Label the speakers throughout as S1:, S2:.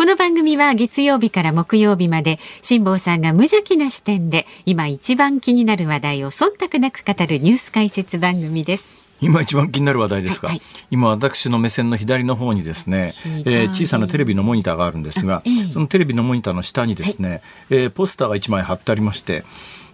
S1: この番組は月曜日から木曜日まで辛坊さんが無邪気な視点で今一番気になる話題を忖度なく語るニュース解説番組です。
S2: 今一番気になる話題ですか、
S1: はいはい。
S2: 今私の目線の左の方にですね、
S1: 左
S2: えー小さなテレビのモニターがあるんですが、
S1: ええ。
S2: そのテレビのモニターの下にですね、えーポスターが1枚貼ってありまして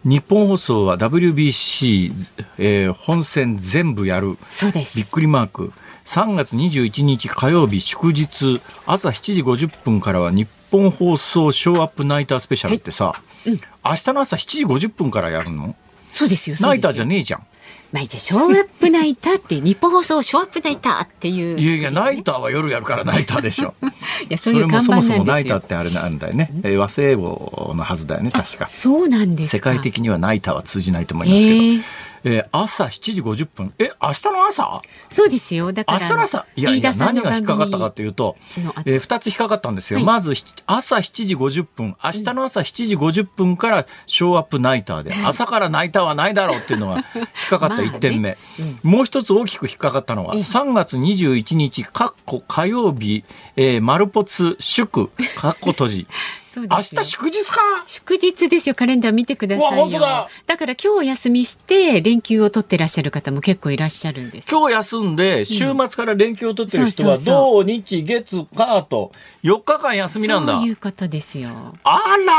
S2: 日本放送は WBC、えー本戦全部やる
S1: そうです。
S2: びっ。くりマーク3月21日火曜日祝日朝7時50分からは日本放送ショーアップナイタースペシャルってさ、明日の朝7時50分からやるの？
S1: そうですよ。
S2: ナイターじゃねえじゃん。
S1: まあ、じゃあショーアップナイターっていう日本放送ショーアップナイターっていう。
S2: いやいや、ナイターは夜やるからナイターでしょ。
S1: いやそ
S2: そうれ
S1: いう看板
S2: もそもそも
S1: なんですよ
S2: ナイターっ。てあれなんだよね。えー和製英語のはずだよね、確か。
S1: そうなんですか。
S2: 世界的にはナイターは通じないと思いますけど。
S1: へー
S2: えー朝7時50分。え、明日の朝？
S1: そうですよ。だから。
S2: 明日の朝？いやいや、何が引っかかったかというとえー、2つ引っかかったんですよ。
S1: はい
S2: まず、ひ朝7時50分、明日の朝7時50分からショーアップナイターで、朝からナイターはないだろうっていうのが引っかかった1点目。もう一つ大きく引っかかったのは、3月21日、かっこ火曜日、えー、丸ポツ祝、かっこ閉じ。明
S1: そうですよ
S2: 日祝日か
S1: 祝日ですよ。カレンダー見てくださいよ。
S2: 本当だ
S1: だから今日お休みして連休を取ってらっしゃる方も結構いらっしゃるんです。
S2: 今日休んで、週末から連休を取ってる人は、土日月火と4日間休みなんだ。
S1: そういうことですよ。
S2: あら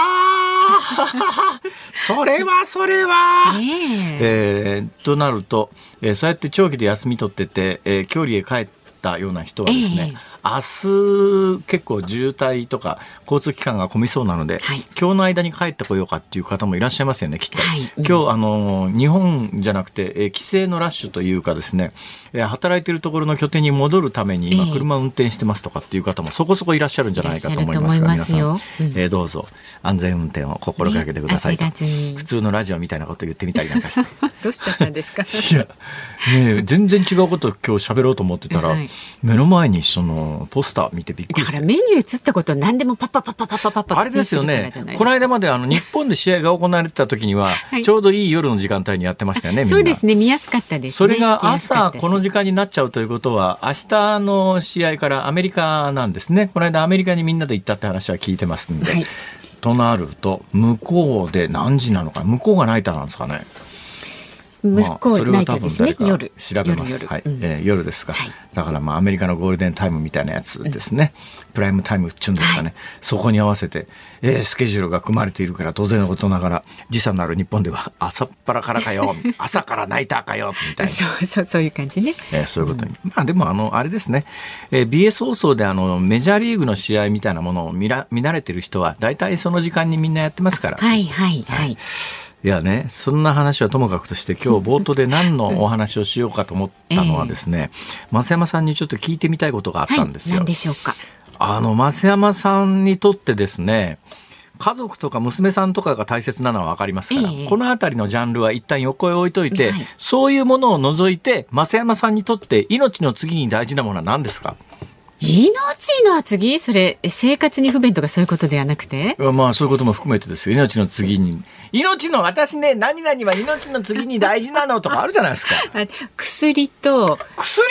S2: ー それはそれは、
S1: ねえ。
S2: えーとなると、えーそうやって長期で休み取ってて、えー距離へ帰ったような人はですね、
S1: ええ
S2: 明日結構渋滞とか交通機関が混みそうなので、
S1: はい。
S2: 今日の間に帰ってこようかっていう方もいらっしゃいますよねきっと、
S1: はい。うん。
S2: 今日あの日本じゃなくて、えー帰省のラッシュというかですね、えー働いてるところの拠点に戻るために今
S1: ええ。
S2: 車を運転してますとかっていう方もそこそこいらっしゃるんじゃないかと思いますが皆
S1: よ
S2: さん、
S1: うん。
S2: えーどうぞ。安全運転を心がけてくださいと、普通のラジオみたいなこと言ってみたりなんかして。
S1: どうしちゃったんですか？
S2: いや、ねえ、全然違うこと今日喋ろうと思ってたら、
S1: はい。
S2: 目の前にそのポスター見てびっくりだ
S1: からメニュー映ったこと何でもパッパパッパパッパパッパ
S2: あれですよねこの間まであの日本で試合が行われてた時には、は
S1: い、
S2: ちょうどいい夜の時間帯にやってましたよね
S1: そうですね見やすかったです、ね、
S2: それが朝この時間になっちゃうということは明日の試合からアメリカなんですねこの間アメリカにみんなで行ったって話は聞いてますんで、
S1: はい、
S2: となると向こうで何時なのか向こうがナいたなんですかね
S1: 向こうナ
S2: まあそれは
S1: イターですね。
S2: 多分誰
S1: 夜
S2: か調べます。はい、えー夜ですか、
S1: はい
S2: だからまあアメリカのゴールデンタイムみたいなやつですね。プライムタイムっちゅうんですかね。そこに合わせて、えースケジュールが組まれているから当然のことながら時差のある日本では朝っぱらからかよ、朝からナイターかよみたいな。
S1: そうそうそういう感じね。
S2: えーそういうことに。まあでもあの、あれですね、えー BS 放送であの、メジャーリーグの試合みたいなものを見ら見慣れてる人は、大体その時間にみんなやってますから。
S1: はいはいはい。
S2: いやね、そんな話はともかくとして、今日冒頭で何のお話をしようかと思ったのはですね、増山さんにちょっと聞いてみたいことがあったんですよ。
S1: 何でしょうか？
S2: あの、増山さんにとってですね、家族とか娘さんとかが大切なのは分かりますから、
S1: ええ
S2: この辺りのジャンルは一旦横へ置いといて、
S1: はい
S2: そういうものを除いて、増山さんにとって命の次に大事なものは何ですか？
S1: 命の次それ生活に不便とかそういうことではなくて？
S2: まあそういうことも含めてですよ。命の次に。命の私ね、何々は命の次に大事なのとかあるじゃないですか。
S1: あ薬と
S2: 薬？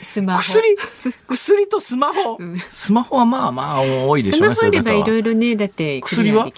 S1: スマホ。
S2: 薬？薬とスマホ、スマホはまあまあ多いでしょうね
S1: スマホあれば
S2: い
S1: ろいろねだって
S2: 薬は？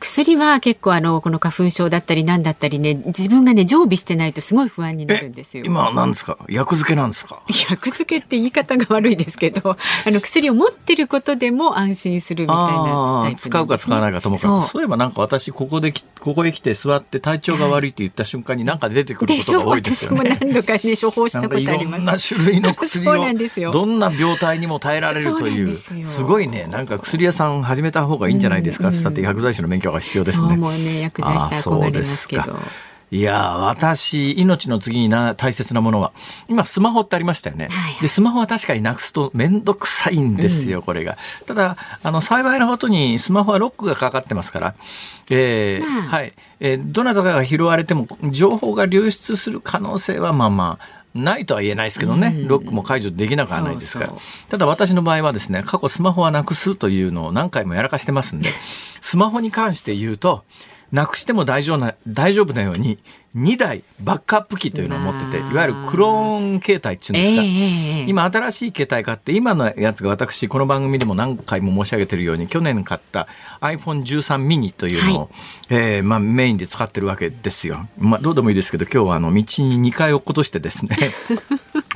S1: 薬は結構あのこの花粉症だったりなんだったりね自分がね常備してないとすごい不安になるんですよ。
S2: 今は何ですか？薬漬けなんですか？
S1: 薬漬けって言い方が悪いですけどあの薬を持ってることでも安心するみたいなね。
S2: あ使うか使わないかともかくそう。いえばなんか私ここできここへ来て座って体調が悪いって言った瞬間になんか出てくることが多いです
S1: 私も
S2: よね。
S1: 何度かね処方したことあり
S2: ろ
S1: ます。
S2: んな種類の薬をどんな病態にも耐えられるという。
S1: です
S2: ごいねなんか薬屋さん始めた方がいいんじゃないですか、さて薬剤師の免許が必要ですね。
S1: もうね薬剤師憧れますけど。
S2: そうですかいやー私命の次にな大切なものは。今スマホってありましたよね、
S1: はいはい。
S2: でスマホは確かになくすと面倒くさいんですよ、これが。ただあの幸いなことにスマホはロックがかかってますから、えー
S1: まあ。
S2: はい。えーどなたかが拾われても情報が流出する可能性はまあまあないとは言えないですけどね、
S1: うん。
S2: ロックも解除できなくはないですから。
S1: そう。
S2: ただ私の場合はですね、過去スマホはなくすというのを何回もやらかしてますんで、スマホに関して言うと、なくしても大丈夫な、大丈夫なように、2台バックアップ機というのを持ってて、
S1: まあ。
S2: いわゆるクローン携帯っていうんですか。
S1: ええええ
S2: 今新しい携帯買って今のやつが私この番組でも何回も申し上げてるように去年買った iPhone13 mini というのを、
S1: はい。
S2: えーまあ、メインで使ってるわけですよ、まあ、どうでもいいですけど今日はあの道に2回落っことしてですね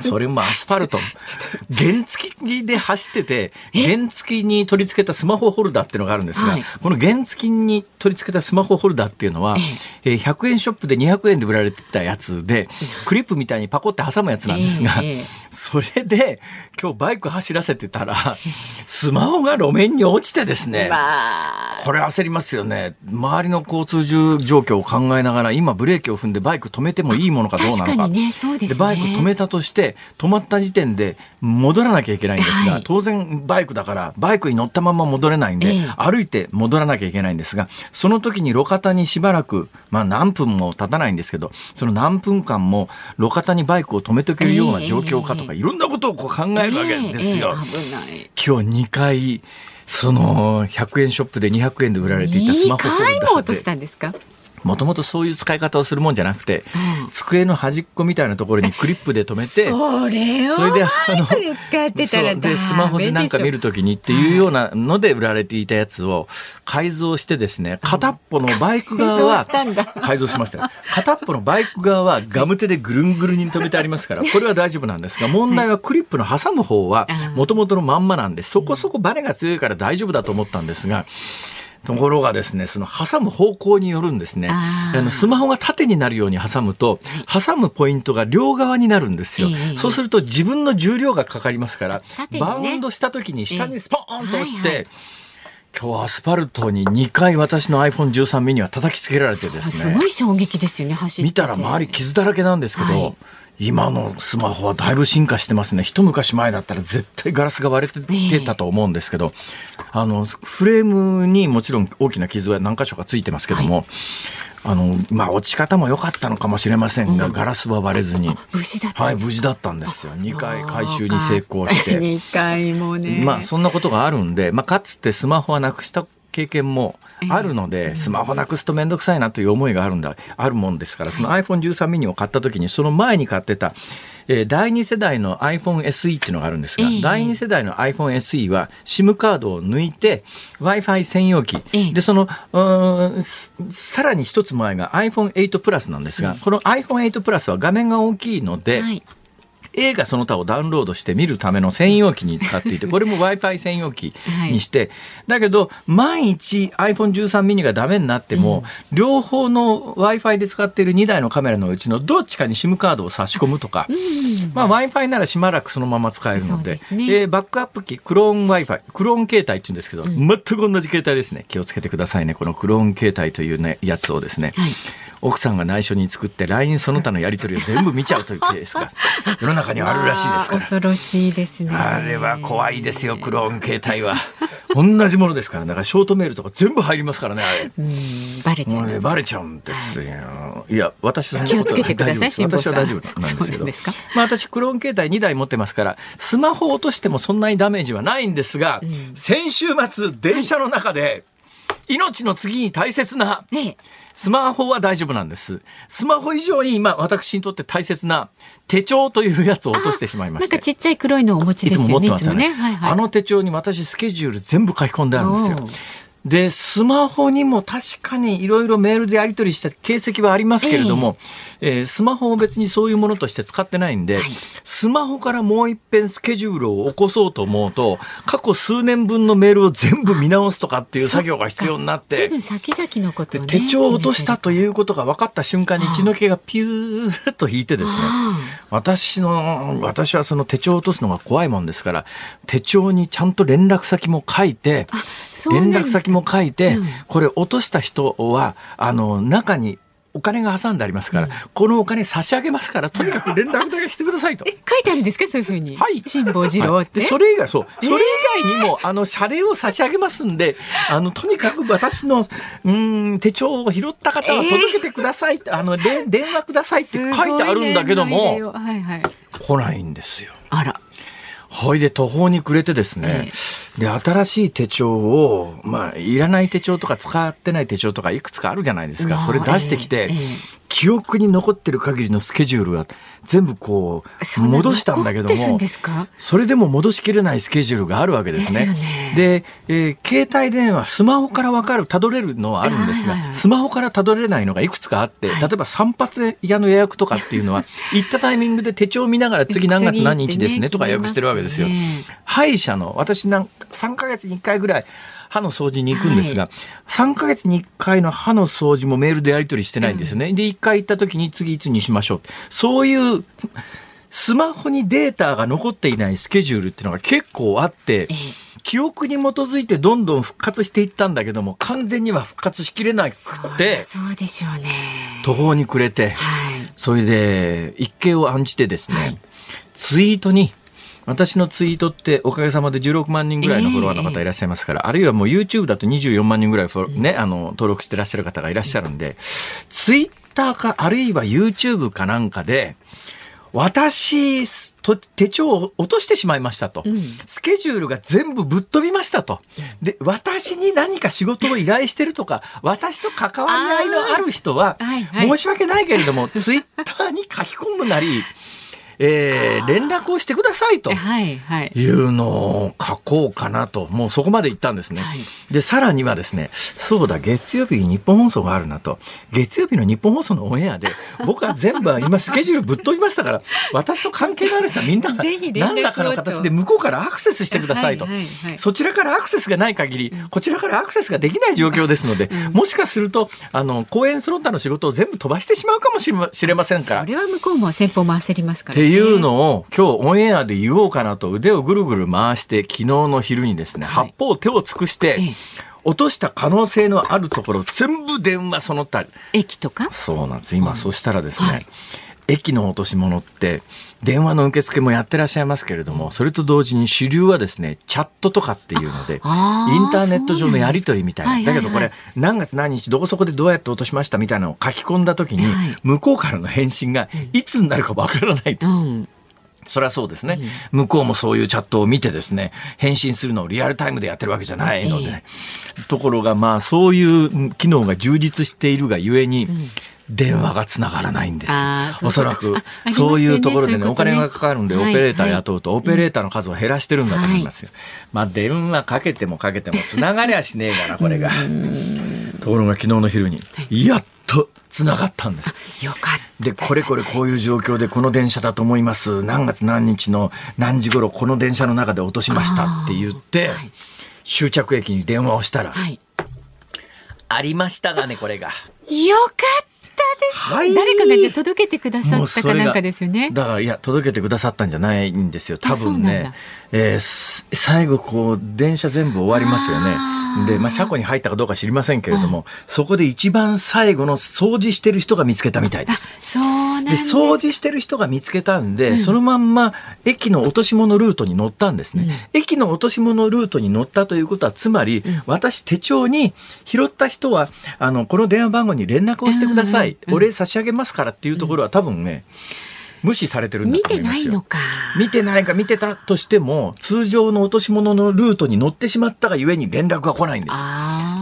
S2: それもアスファルト。原付きで走ってて原付きに取り付けたスマホホルダーっていうのがあるんですが、
S1: はい。
S2: この原付きに取り付けたスマホホルダーっていうのは、えー100円ショップで200円で売られてたやつでクリップみたいにパコって挟むやつなんですが、それで今日バイク走らせてたらスマホが路面に落ちてですね
S1: まあ
S2: これ焦りますよね。周りの交通状況を考えながら今ブレーキを踏んでバイク止めてもいいものかどうなのか。
S1: 確かにねそうですね。
S2: バイク止めたとして止まった時点で戻らなきゃいけないんですが、
S1: はい。
S2: 当然バイクだからバイクに乗ったまま戻れないんで、
S1: ええ。
S2: 歩いて戻らなきゃいけないんですがその時に路肩にしばらく、まあ、何分も経たないんですけどその何分間も路肩にバイクを止めておけるような状況かとか、いろんなことをこう考えるわけですよ。今日2回その100円ショップで200円で売られていたスマホホル
S1: 2回も落とし
S2: で
S1: たんですか？
S2: もともとそういう使い方をするもんじゃなくて、
S1: うん
S2: 机の端っこみたいなところにクリップで止めて
S1: それを
S2: それであの
S1: 使ってたら
S2: でスマホでなんか見るときにっていうようなので売られていたやつを改造してですね片っぽのバイク側は
S1: 改造し
S2: ましたよ。片っぽのバイク側はガム手でぐるんぐるんに止めてありますからこれは大丈夫なんですが問題はクリップの挟む方はもともとのまんまなんでそこそこバネが強いから大丈夫だと思ったんですが。ところがですね、その挟む方向によるんですね。
S1: あ
S2: のスマホが縦になるように挟むと、挟むポイントが両側になるんですよ。
S1: ええ
S2: そうすると自分の重量がかかりますから、
S1: ね。
S2: バウンドした時に下にスポーンと落ちて、
S1: はいはい。
S2: 今日アスファルトに2回私の iPhone13 mini は叩きつけられてですね。
S1: すごい衝撃ですよね走ってて。
S2: 見たら周り傷だらけなんですけど、
S1: はい
S2: 今のスマホはだいぶ進化してますね一昔前だったら絶対ガラスが割れてたと思うんですけど、あのフレームにもちろん大きな傷は何箇所かついてますけども、あのまあ落ち方も良かったのかもしれませんが、ガラスは割れずに。
S1: 無事だった
S2: はい、
S1: んです
S2: 無事だったんですよ。2回回収に成功して。
S1: 2回もね
S2: まあそんなことがあるんで、まあ、かつてスマホはなくした経験もあるので、スマホなくすと面倒くさいなという思いがあるんだ。あるもんですからその iPhone13 mini を買った時にその前に買ってた、えー第2世代の iPhone SE っていうのがあるんですが、
S1: ええ。
S2: 第2世代の iPhone SE は SIM カードを抜いて Wi-Fi 専用機、
S1: ええ。
S2: でそのさらに一つ前が iPhone8 プラスなんですが、この iPhone8 プラスは画面が大きいので、
S1: はい
S2: 映画その他をダウンロードして見るための専用機に使っていて、これも Wi-Fi 専用機にして、だけど、万一 iPhone13 mini がダメになっても、両方の Wi-Fi で使っている2台のカメラのうちのどっちかに SIM カードを差し込むとか、まあ Wi-Fi ならしばらくそのまま使えるので、
S1: ですね
S2: えーバックアップ機、クローン Wi-Fi、クローン携帯って言うんですけど、全く同じ携帯ですね。気をつけてくださいね。このクローン携帯というね、やつをですね。
S1: はい
S2: 奥さんが内緒に作って LINE その他のやり取りを全部見ちゃうというケースが 世の中にはあるらしいですから。
S1: 恐ろしいですね
S2: あれは怖いですよ、クローン携帯は。同じものですから、だからショートメールとか全部入りますからね、あれ。
S1: うんバレちゃう
S2: バレちゃうんですよ。いや、私そんな
S1: 気をつ
S2: こと
S1: けてくださ
S2: 私は大丈夫なんですけど。まあ私、クローン携帯2台持ってますから、スマホを落としてもそんなにダメージはないんですが、先週末、電車の中で、命の次に大切な、
S1: ね
S2: スマホは大丈夫なんです。スマホ以上に今、私にとって大切な手帳というやつを落としてしまいまして。
S1: なんかちっちゃい黒いのをお持ち
S2: いつも持
S1: ですよね。
S2: ってますよね。
S1: いつもはいはい。
S2: あの手帳に私スケジュール全部書き込んであるんですよ。で、スマホにも確かにいろいろメールでやり取りした形跡はありますけれども、えースマホを別にそういうものとして使ってないんで、スマホからもう一遍スケジュールを起こそうと思うと、過去数年分のメールを全部見直すとかっていう作業が必要になって
S1: 随分、先々のことね。
S2: 手帳を落としたと
S1: う。
S2: いうことが分かった瞬間に血の気がピューッと引いてですね、私の、私はその手帳を落とすのが怖いもんですから、手帳にちゃんと連絡先も書いて、連絡先も書いて、
S1: うん
S2: これ落とした人は、あの、中にお金が挟んでありますから、うん、このお金差し上げますからとにかく連絡だけしてくださいと。
S1: 書いてあるんですか？そういうふうに。
S2: はい。
S1: 辛坊治郎って？
S2: はい、それ以外そうそれ以外にも、えー、あの謝礼を差し上げますんであのとにかく私のうん手帳を拾った方は届けてくださいって、えー、あの電話くださいって書いてあるんだけども、はいはい、来ないんですよ。
S1: あら。
S2: ほい。で途方に暮れてですね、えで新しい手帳をまあいらない手帳とか使ってない手帳とかいくつかあるじゃないですか。それ出してきて、記憶に残ってる限りのスケジュールは全部こう戻したんだけどもそれでも戻しきれないスケジュールがあるわけですね。で、えー、携帯電話スマホから分かるたどれるのはあるんですが、スマホからたどれないのがいくつかあって、例えば散髪屋の予約とかっていうのは行ったタイミングで手帳を見ながら次何月何日ですねとか予約してるわけですよ。歯医者の私なん3ヶ月に1回ぐらい歯の掃除に行くんですが、はい、3ヶ月に1回の歯の掃除もメールでやり取りしてないんですね。うん、で、1回行った時に次いつにしましょう。そういう、スマホにデータが残っていないスケジュールっていうのが結構あって、記憶に基づいてどんどん復活していったんだけども完全には復活しきれなくて
S1: そうでしょうね。
S2: 途方に暮れて、はい、それで一計を案じてですね、はい、ツイートに私のツイートっておかげさまで16万人ぐらいのフォロワーの方いらっしゃいますから、えー、あるいはもう YouTube だと24万人ぐらいね、あの登録してらっしゃる方がいらっしゃるんで、ツイッターかあるいは YouTube かなんかで、私と手帳を落としてしまいましたと、うん、スケジュールが全部ぶっ飛びましたと。で私に何か仕事を依頼してるとか私と関わり合いのある人は、申し訳ないけれども、ツイッターに書き込むなりえー、連絡をしてくださいというのを書こうかなと、もうそこまで言ったんですね。はい、で、さらにはですね、そうだ、月曜日に日本放送があるなと、月曜日の日本放送のオンエアで、僕は全部今スケジュールぶっ飛びましたから、私と関係のある人はみんな何らかの形で向こうからアクセスしてくださいと、はいはいはい、そちらからアクセスがない限り、こちらからアクセスができない状況ですので、もしかすると、あの、公演その他の仕事を全部飛ばしてしまうかもしれませんから。
S1: それは向こうも先方も焦りますから、ね、
S2: いうのを今日オンエアで言おうかなと腕をぐるぐる回して昨日の昼にですね、はい、八方手を尽くして、落とした可能性のあるところ全部電話その他
S1: 駅とか？
S2: そうなんです。今、そしたらですね、はい、駅の落とし物って電話の受付もやってらっしゃいますけれども、それと同時に主流はですね、チャットとかっていうので、インターネット上のやり取りみたいな。だけどこれ、何月何日どこそこでどうやって落としましたみたいなのを書き込んだ時に、向こうからの返信がいつになるかわからないと。うん。それはそうですね、うん、向こうもそういうチャットを見てですね、返信するのをリアルタイムでやってるわけじゃないので、えー、ところがまあそういう機能が充実しているがゆえに、うん電話がつながらないんです。おそらく、そういうところでね、お金がかかるんで、オペレーター雇うと、オペレーターの数を減らしてるんだと思いますよ。まあ、電話かけてもかけても、つながりゃしねえがな、これが。ところが昨日の昼に、やっとつながったんです。
S1: よかった。
S2: で、これこれこういう状況でこの電車だと思います。何月何日の何時頃この電車の中で落としましたって言って、終着駅に電話をしたら、ありましたがね、これが。よか
S1: った。です、はい、誰かがじゃ届けてくださったかなんかですよね。
S2: だからいや届けてくださったんじゃないんですよ。多分ね、えー、最後こう電車全部終わりますよねで、まあ、車庫に入ったかどうか知りませんけれども、そこで一番最後の掃除してる人が見つけたみたいです。
S1: そうで
S2: 掃除してる人が見つけたんで、うん、そのまんま駅の落とし物ルートに乗ったんですね、うん、駅の落とし物ルートに乗ったということはつまり、うん、私手帳に拾った人はあのこの電話番号に連絡をしてください、お礼差し上げますからっていうところは多分ね、無視されてるんだと思いますよ。見てないのか。見てないか見てたとしても通常の落とし物のルートに乗ってしまったがゆえに連絡が来ないんですよ。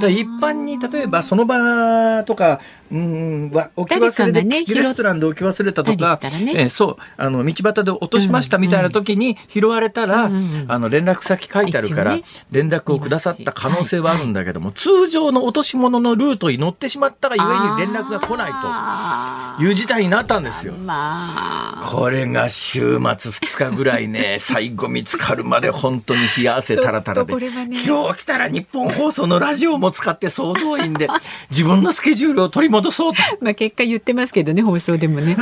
S2: だ一般に例えばその場とかうん置き忘れで、ね、レストランで置き忘れたとか、ね、えそう。あの道端で落としましたみたいな時に拾われたら、うんうん、あの連絡先書いてあるから、ね、連絡をくださった可能性はあるんだけども、はい、通常の落とし物のルートに乗ってしまったがゆえに連絡が来ないと。いう事態になったんですよ。まあ、これが週末2日ぐらいね 最後見つかるまで本当に冷や汗たらたらで、今日来たら日本放送のラジオも使って総動員で自分のスケジュールを取り戻そうと。
S1: まあ結果言ってますけどね放送でもね。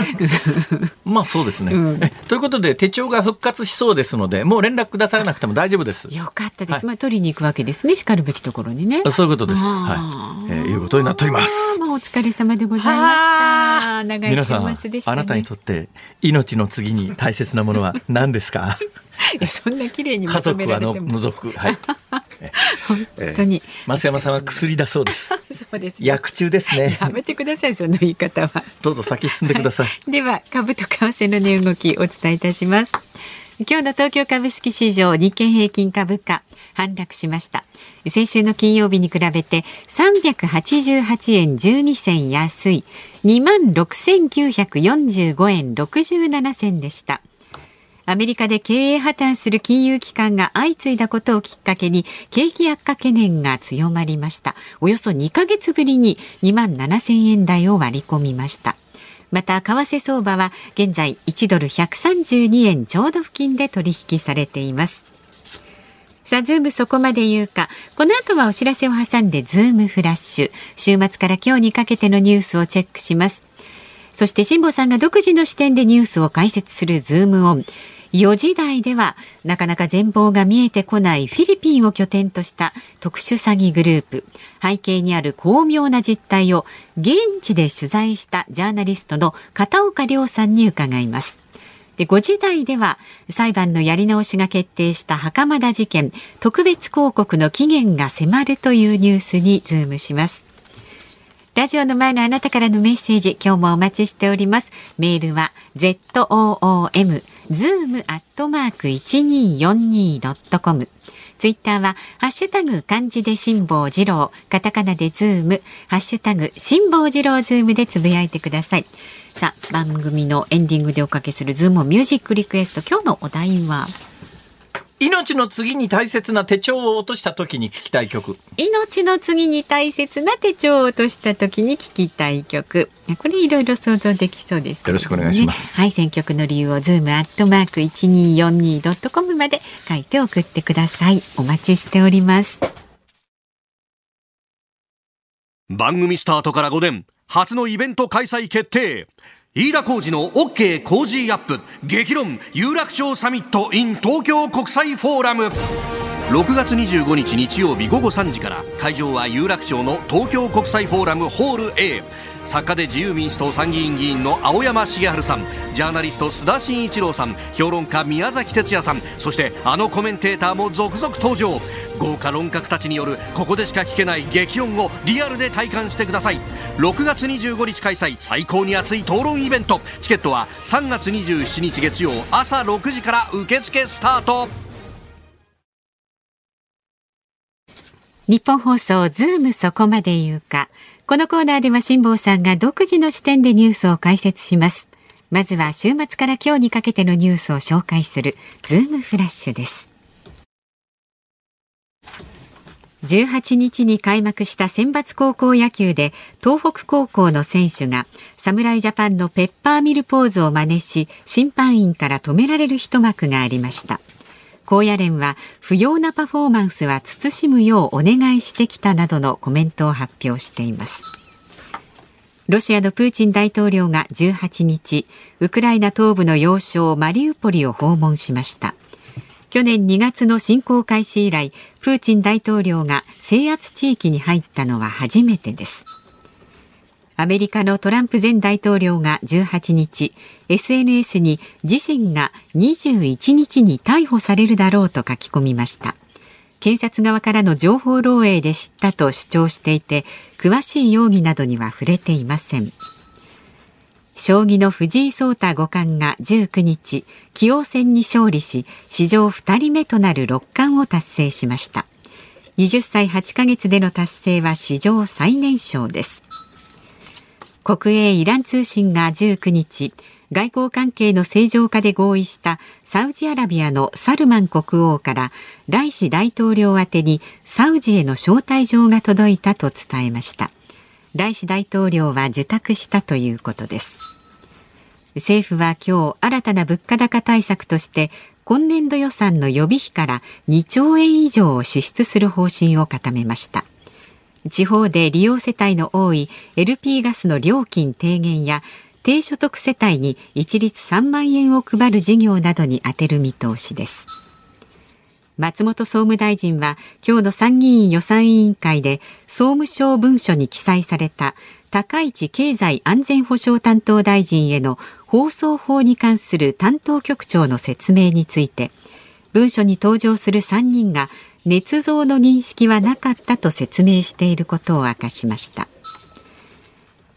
S2: まあそうですね、うん、ということで手帳が復活しそうですのでもう連絡くださらなくても大丈夫です。
S1: よかったです。はい、まあ取りに行くわけですねしかるべきところにね。
S2: そういうことです。はい、えー、いうことになっております。
S1: まあお疲れ様でございました。長い週末でした、
S2: ね、あなたにとって命の次に大切なものは 何ですか？
S1: そんな綺麗に
S2: 家族はの除く、はい、
S1: 本当に、
S2: 増山さんは薬だそうです
S1: そうです、
S2: ね、薬中ですね。
S1: やめてくださいその言い方は。
S2: どうぞ先進んでください、は
S1: い、では株と為替の値動きお伝えいたします。今日の東京株式市場日経平均株価反落しました。先週の金曜日に比べて388円12銭安い。2万6945円67銭でしたアメリカで経営破綻する金融機関が相次いだことをきっかけに景気悪化懸念が強まりましたおよそ2ヶ月ぶりに2万7000円台を割り込みましたまた為替相場は現在1ドル132円ちょうど付近で取引されていますさあ、ズームそこまで言うか。この後はお知らせを挟んで、ズームフラッシュ。週末から今日にかけてのニュースをチェックします。そして、辛坊さんが独自の視点でニュースを解説するズームオン。4時台ではなかなか全貌が見えてこないフィリピンを拠点とした特殊詐欺グループ。背景にある巧妙な実態を現地で取材したジャーナリストの片岡亮さんに伺います。で5時台では裁判のやり直しが決定した袴田事件。特別抗告の期限が迫るというニュースにズームします。ラジオの前のあなたからのメッセージ今日もお待ちしております。メールは zoom zoom アットマーク 1242.com ツイッターは、ハッシュタグ漢字で辛坊治郎、カタカナでズーム、ハッシュタグ辛坊治郎ズームでつぶやいてください。さあ、番組のエンディングでおかけするズームミュージックリクエスト、今日のお題は？
S2: 命の次に大切な手帳を落とした時に聞きたい曲。
S1: 命の次に大切な手帳を落とした時に聞きたい曲。これいろいろ想像できそうです、
S2: ね、よろしくお願いします。
S1: はい選曲の理由をズームアットマーク一二四二ドットコムまで書いて送ってください。お待ちしております。
S3: 番組スタートから5年初のイベント開催決定飯田浩二の OK 工事アップ。激論有楽町サミット in 東京国際フォーラム。6月25日日曜日午後3時から会場は有楽町の東京国際フォーラムホール A 作家で自由民主党参議院議員の青山茂春さんジャーナリスト須田慎一郎さん評論家宮崎哲也さんそしてあのコメンテーターも続々登場。豪華論客たちによるここでしか聞けない激論をリアルで体感してください。6月25日開催最高に熱い討論イベント。チケットは3月27日月曜朝6時から受付スタート。
S1: ニッポン放送ズームそこまで言うか。このコーナーでは辛坊さんが独自の視点でニュースを解説します。まずは週末から今日にかけてのニュースを紹介するズームフラッシュです。18日に開幕した選抜高校野球で東北高校の選手が侍ジャパンのペッパーミルポーズを真似し審判員から止められる一幕がありました。高野連は不要なパフォーマンスは慎むようお願いしてきたなどのコメントを発表しています。ロシアのプーチン大統領が18日ウクライナ東部の要衝マリウポリを訪問しました。去年2月の侵攻開始以来プーチン大統領が制圧地域に入ったのは初めてです。アメリカのトランプ前大統領が18日 SNS に自身が21日に逮捕されるだろうと書き込みました。検察側からの情報漏洩で知ったと主張していて詳しい容疑などには触れていません。将棋の藤井聡太五冠が19日棋王戦に勝利し史上2人目となる六冠を達成しました。20歳8ヶ月での達成は史上最年少です。国営イラン通信が19日外交関係の正常化で合意したサウジアラビアのサルマン国王からライシ大統領宛てにサウジへの招待状が届いたと伝えました。ライシ大統領は受託したということです。政府は今日新たな物価高対策として今年度予算の予備費から2兆円以上を支出する方針を固めました。地方で利用世帯の多い LP ガスの料金低減や低所得世帯に一律3万円を配る事業などに充てる見通しです。松本総務大臣は今日の参議院予算委員会で総務省文書に記載された高市経済安全保障担当大臣への放送法に関する担当局長の説明について文書に登場する3人が捏造の認識はなかったと説明していることを明かしました。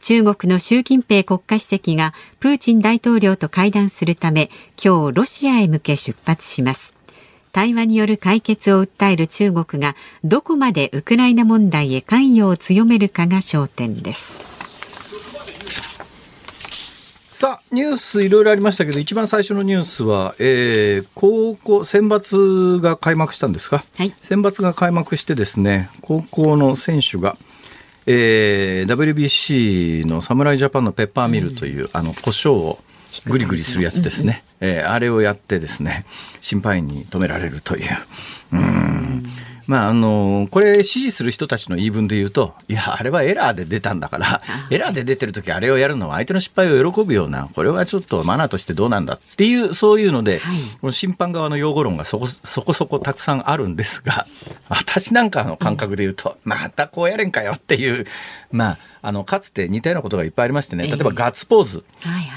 S1: 中国の習近平国家主席がプーチン大統領と会談するため今日ロシアへ向け出発します。対話による解決を訴える中国がどこまでウクライナ問題へ関与を強めるかが焦点です。
S2: さあ、ニュースいろいろありましたけど、一番最初のニュースは、えー、高校、選抜が開幕したんですか、はい、選抜が開幕してですね、高校の選手が、えー、WBC の侍ジャパンのペッパーミルという、うん、あの、胡椒をグリグリするやつですね。えー、あれをやってですね、審判員に止められるという。うんまあ、あのこれ、支持する人たちの言い分で言うと、いや、あれはエラーで出たんだから、エラーで出てるとき、あれをやるのは相手の失敗を喜ぶような、これはちょっとマナーとしてどうなんだっていう、そういうので、はい、この審判側の擁護論がそこそこそこたくさんあるんですが、私なんかの感覚で言うと、うん、またこうやれんかよっていう、まあ、あのかつて似たようなことがいっぱいありましてね、例えばガッツポーズ、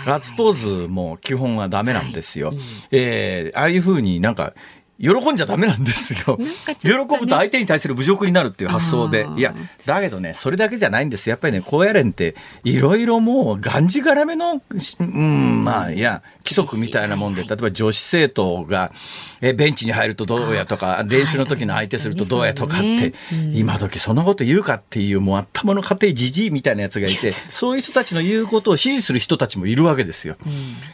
S2: ガッツポーズも基本はだめなんですよ。はい、えー、ああいうふうになんか喜んじゃダメなんですよ、ね、喜ぶと相手に対する侮辱になるっていう発想で。いやだけどねそれだけじゃないんです。やっぱりね高野連っていろいろもうがんじがらめのうん。まあいや規則みたいなもんで例えば女子生徒がえベンチに入るとどうやとか練習の時の相手するとどうやとかって今時そんなこと言うかっていうもう頭の家庭じじいみたいなやつがいてそういう人たちの言うことを支持する人たちもいるわけですよ。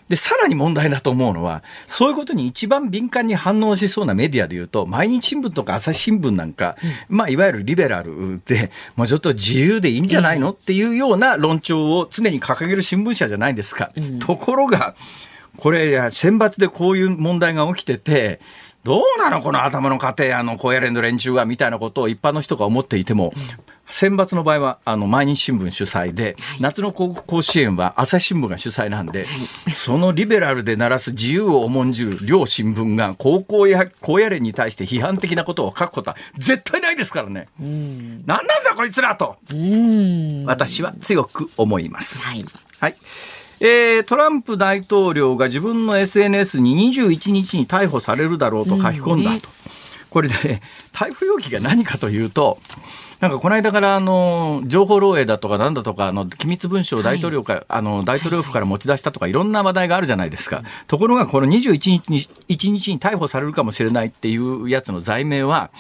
S2: でさらに問題だと思うのはそういうことに一番敏感に反応しそうなメディアでいうと、毎日新聞とか朝日新聞なんか、うん、まあ、いわゆるリベラルで、もうちょっと自由でいいんじゃないの、っていうような論調を常に掲げる新聞社じゃないですか。うん、ところが、これ、選抜でこういう問題が起きてて、どうなのこの頭の家庭、あの、高野連の連中は、みたいなことを一般の人が思っていても、選抜の場合はあの毎日新聞主催で、はい、夏の甲子園は朝日新聞が主催なんで、はい、そのリベラルで鳴らす自由を重んじる両新聞が高校や高野連に対して批判的なことを書くことは絶対ないですからね。何なんだこいつらと。私は強く思います。はい、はい。えー、トランプ大統領が自分の SNS に21日に逮捕されるだろうと書き込んだと。うん。ね、これで逮捕容疑が何かというと、なんかこの間からあの情報漏洩だとかなんだとかあの機密文書を大統領から、はい、あの大統領府から持ち出したとかいろんな話題があるじゃないですか。ところがこの21日に ,1 日に逮捕されるかもしれないっていうやつの罪名は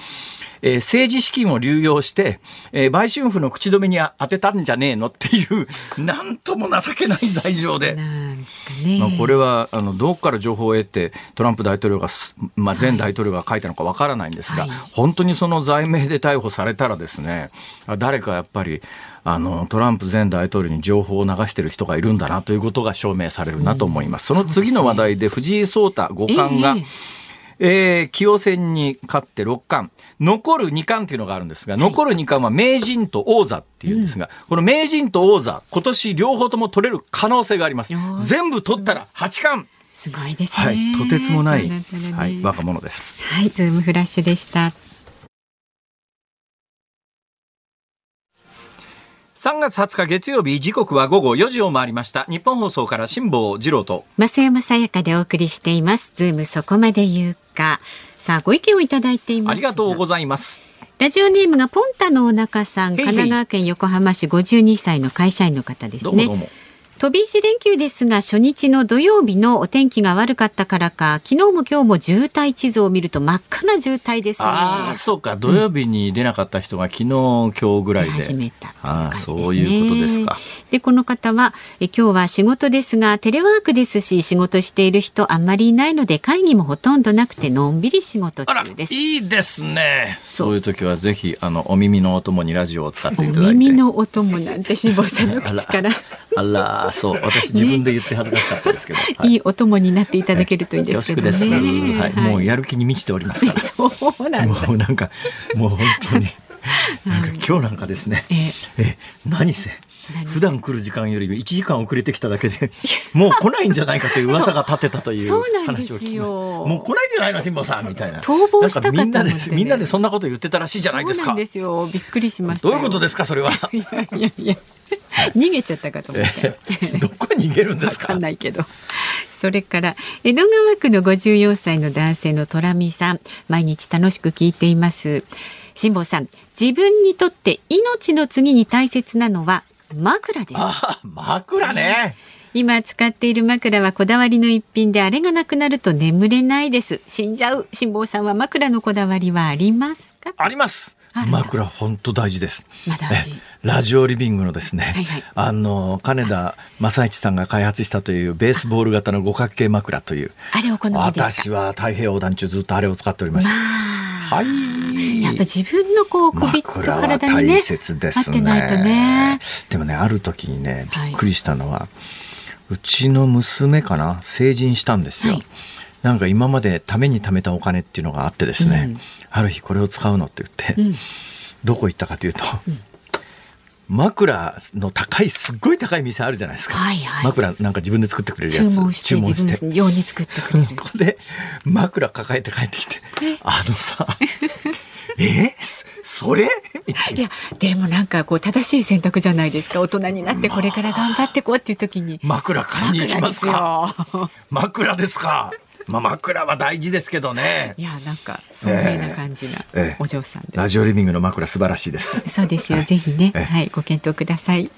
S2: えー、政治資金を流用して、えー、売春婦の口止めに当てたんじゃねえのっていう、なんとも情けない罪状で。まあ、これはあのどこから情報を得てトランプ大統領が、まあ、前大統領が書いたのかわからないんですが、はい、本当にその罪名で逮捕されたらですね誰かやっぱりあのトランプ前大統領に情報を流している人がいるんだなということが証明されるなと思います。うん、その次の話題で藤井聡太五冠が、えーえー、棋王戦に勝って六冠。残る二冠っていうのがあるんですが、残る二冠は名人と王座っていうんですが、うん、この名人と王座、今年両方とも取れる可能性があります。全部取ったら八冠。
S1: すごいですね。
S2: はい、とてつもない、はい、若者です。
S1: はい、ズームフラッシュでした。
S2: 3月20日月曜日時刻は午後4時を回りましたニッポン放送から辛坊治郎と
S1: 増山さやかでお送りしていますズームそこまで言うか。さあご意見をいただいています。
S2: ありがとうございます。
S1: ラジオネームがポンタのお中さん。神奈川県横浜市52歳の会社員の方ですね。どうもどうも飛び石連休ですが初日の土曜日のお天気が悪かったからか昨日も今日も渋滞地図を見ると真っ赤な渋滞ですね。
S2: ああそうか。土曜日に出なかった人が昨日、今日ぐらいで。
S1: 始めた、あ
S2: あそういうことですか。
S1: でこの方はえ今日は仕事ですがテレワークですし仕事している人あんまりいないので会議もほとんどなくてのんびり仕事中です。
S2: いいですね。そう。いう時はぜひあのお耳のお供にラジオを使っていただいて。お
S1: 耳のお供なんて辛坊さんの口から
S2: あらそう私自分で言って恥ずかしかったですけど、ね
S1: はい、いいお供になっていただけるといいですけどね、
S2: はい、もうやる気に満ちておりますから。
S1: そうなん
S2: もうなんかもう本当になんか今日なんかですね、
S1: え。
S2: え何せ普段来る時間より1時間遅れてきただけでもう来ないんじゃないかという噂が立てたという話を聞きましたもう来ないんじゃないの辛坊さんみたいな
S1: 逃亡したかっ
S2: みんなでみんなでそんなこと言ってたらしいじゃないですか
S1: そうなんですよ。びっくりしましたよ。
S2: どういうことですかそれは？
S1: いやいやいや。逃げちゃったかと思って。
S2: えどこに逃げるんですか？
S1: わかんないけど。それから江戸川区の54歳の男性のトラミさん、毎日楽しく聞いています。辛坊さん、自分にとって命の次に大切なのは枕です。
S2: あ枕ね
S1: 今使っている枕はこだわりの一品であれがなくなると眠れないです。死んじゃう。辛坊さんは枕のこだわりはありますか？
S2: あります枕本当大事です
S1: ま
S2: ラジオリビングのですね、
S1: はいはい
S2: あの金田正一さんが開発したというベースボール型の五角形枕という
S1: あれお好みですか？
S2: 私は太平洋横断中ずっとあれを使っておりました、
S1: まあ
S2: はい。
S1: やっぱ自分のこう首と体にね
S2: 大切ですね。
S1: 合ってないとね。
S2: でもねある時にね
S1: はい。
S2: びっくりしたのは、うちの娘かな成人したんですよ、
S1: はい。
S2: なんか今までために貯めたお金っていうのがあってですね、
S1: うん。
S2: ある日これを使うのって言って、
S1: うん。
S2: どこ行ったかというと、枕の高いすっごい高い店あるじゃないですか、
S1: はいはい。
S2: 枕なんか自分で作ってくれるやつ。
S1: 注文して自分用に作ってくれる。
S2: ここで枕抱えて帰ってきてあのさ え？そそれ？みたいな。
S1: いやでもなんかこう正しい選択じゃないですか。大人になってこれから頑張ってこうっていう時に。
S2: 枕買いに行きますか？
S1: 枕です
S2: か？まあ枕は大事ですけどね。
S1: いやなんか聡明な感じな
S2: ええ。
S1: お嬢さんで、
S2: ラジオリビングの枕素晴らしいです。
S1: そうですよ、
S2: はい
S1: ぜひね、
S2: ええ。
S1: はい、ご検討ください。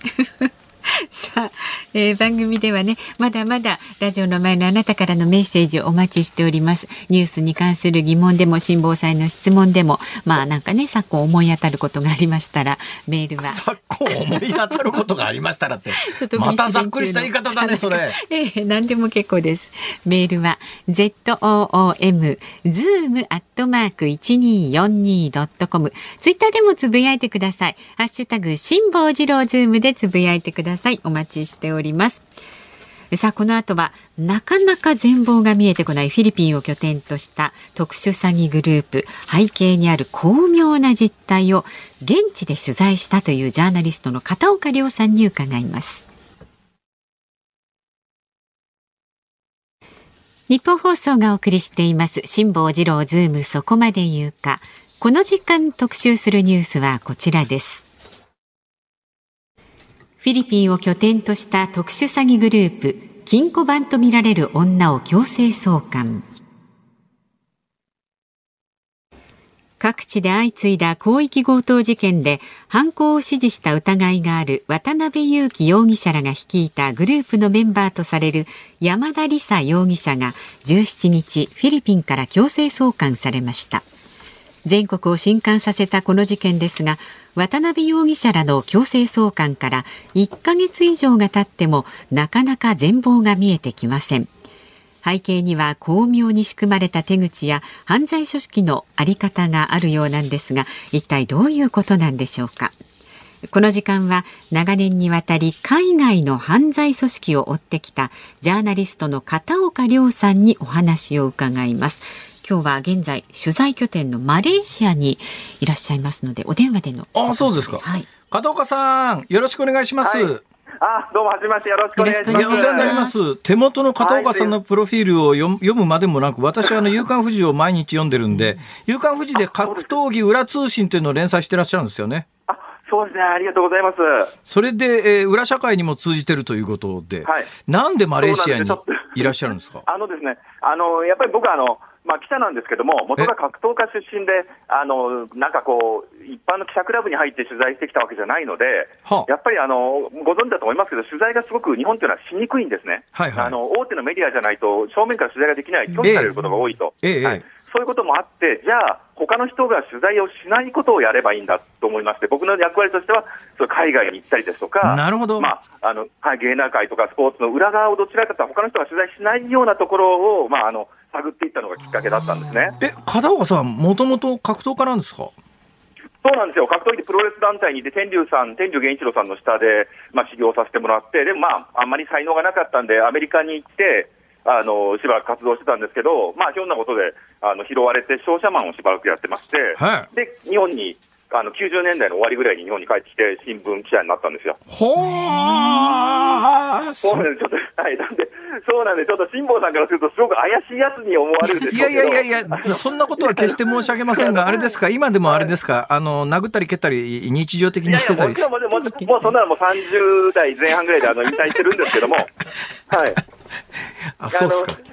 S1: さあ、えー番組ではね、まだまだラジオの前のあなたからのメッセージをお待ちしております。ニュースに関する疑問でも、辛抱祭の質問でも、まあなんかね、昨今思い当たることがありましたら、メールは。
S2: 昨今思い当たることがありましたらって またざっくりした言い方だねそれ。
S1: ええ何でも結構です。メールは z o o m zoom アットマーク一二四二ドットコム。ツイッターでもつぶやいてください。ハッシュタグ辛坊治郎ズームでつぶやいてください。さいお待ちしております。さあこの後はなかなか全貌が見えてこないフィリピンを拠点とした特殊詐欺グループ背景にある巧妙な実態を現地で取材したというジャーナリストの片岡亮さんに伺います。ニッポン放送がお送りしています辛坊治郎ズームそこまで言うかこの時間特集するニュースはこちらですフィリピンを拠点とした特殊詐欺グループ金庫番とみられる女を強制送還。各地で相次いだ広域強盗事件で犯行を指示した疑いがある渡辺裕樹容疑者らが率いたグループのメンバーとされる山田理沙容疑者が17日フィリピンから強制送還されました。全国を震撼させたこの事件ですが渡辺容疑者らの強制送還から1ヶ月以上が経ってもなかなか全貌が見えてきません。背景には巧妙に仕組まれた手口や犯罪組織のあり方があるようなんですが一体どういうことなんでしょうか。この時間は長年にわたり海外の犯罪組織を追ってきたジャーナリストの片岡亮さんにお話を伺います。今日は現在取材拠点のマレーシアにいらっしゃいますのでお電話での
S2: あそうですか。
S1: はい、
S2: 片岡さんよろしくお願いします、
S4: はい。あ、どうもはじめまして。よろしくお願いします。
S2: お世話になります。手元の片岡さんのプロフィールを読む読むまでもなく、私はあの、夕刊富士を毎日読んでるんで、夕刊富士で格闘技裏通信というのを連載してらっしゃるんですよね。
S4: あ、そうですね。ありがとうございます。
S2: それで、えー裏社会にも通じてるということで、
S4: はい。
S2: なんでマレーシアにいらっしゃるんですか？
S4: あのですね、あの、やっぱり僕はあの、まあ、記者なんですけども、元が格闘家出身で、あの、なんかこう、一般の記者クラブに入って取材してきたわけじゃないので、
S2: はあ。
S4: やっぱりあの、ご存知だと思いますけど、取材がすごく日本っていうのはしにくいんですね。
S2: はいはい。
S4: あの、大手のメディアじゃないと、正面から取材ができない、拒否されることが多いと。
S2: ええ。
S4: はい。そういうこともあって、じゃあ、他の人が取材をしないことをやればいいんだと思いまして、僕の役割としては、それ海外に行ったりですとか、
S2: なるほど。
S4: まああのはい、芸能界とかスポーツの裏側をどちらかというと、他の人が取材しないようなところを、まあ、あの探っていったのがきっかけだったんですね。
S2: え、片岡さん、もともと格闘家なんですか？
S4: そうなんですよ、格闘技でプロレス団体にいて、天竜さん、天竜源一郎さんの下で、まあ、修行させてもらって、でもまあ、あんまり才能がなかったんで、アメリカに行って、あのしばらく活動してたんですけど、まあ、ひょんなことであの拾われて、商社マンをしばらくやってまして、
S2: はい。
S4: で日本にあの90年代の終わりぐらいに日本に帰ってきて、新聞記者になったんですよ。
S2: ほー。
S4: そうなんです、ちょっと、はい、なんで、そうなんで、ちょっと辛坊さんからすると、すごく怪しいやつに思われるんです
S2: い
S4: けど。
S2: やいやいやいや、そんなことは決して申し上げませんが、あれですか、今でもあれですか、あの、殴ったり蹴ったり、日常的にしてたり。
S4: いやいやももちろんもうそんなのもう30代前半ぐらいであの引退してるんですけども、はい。
S2: あ、そうっすか。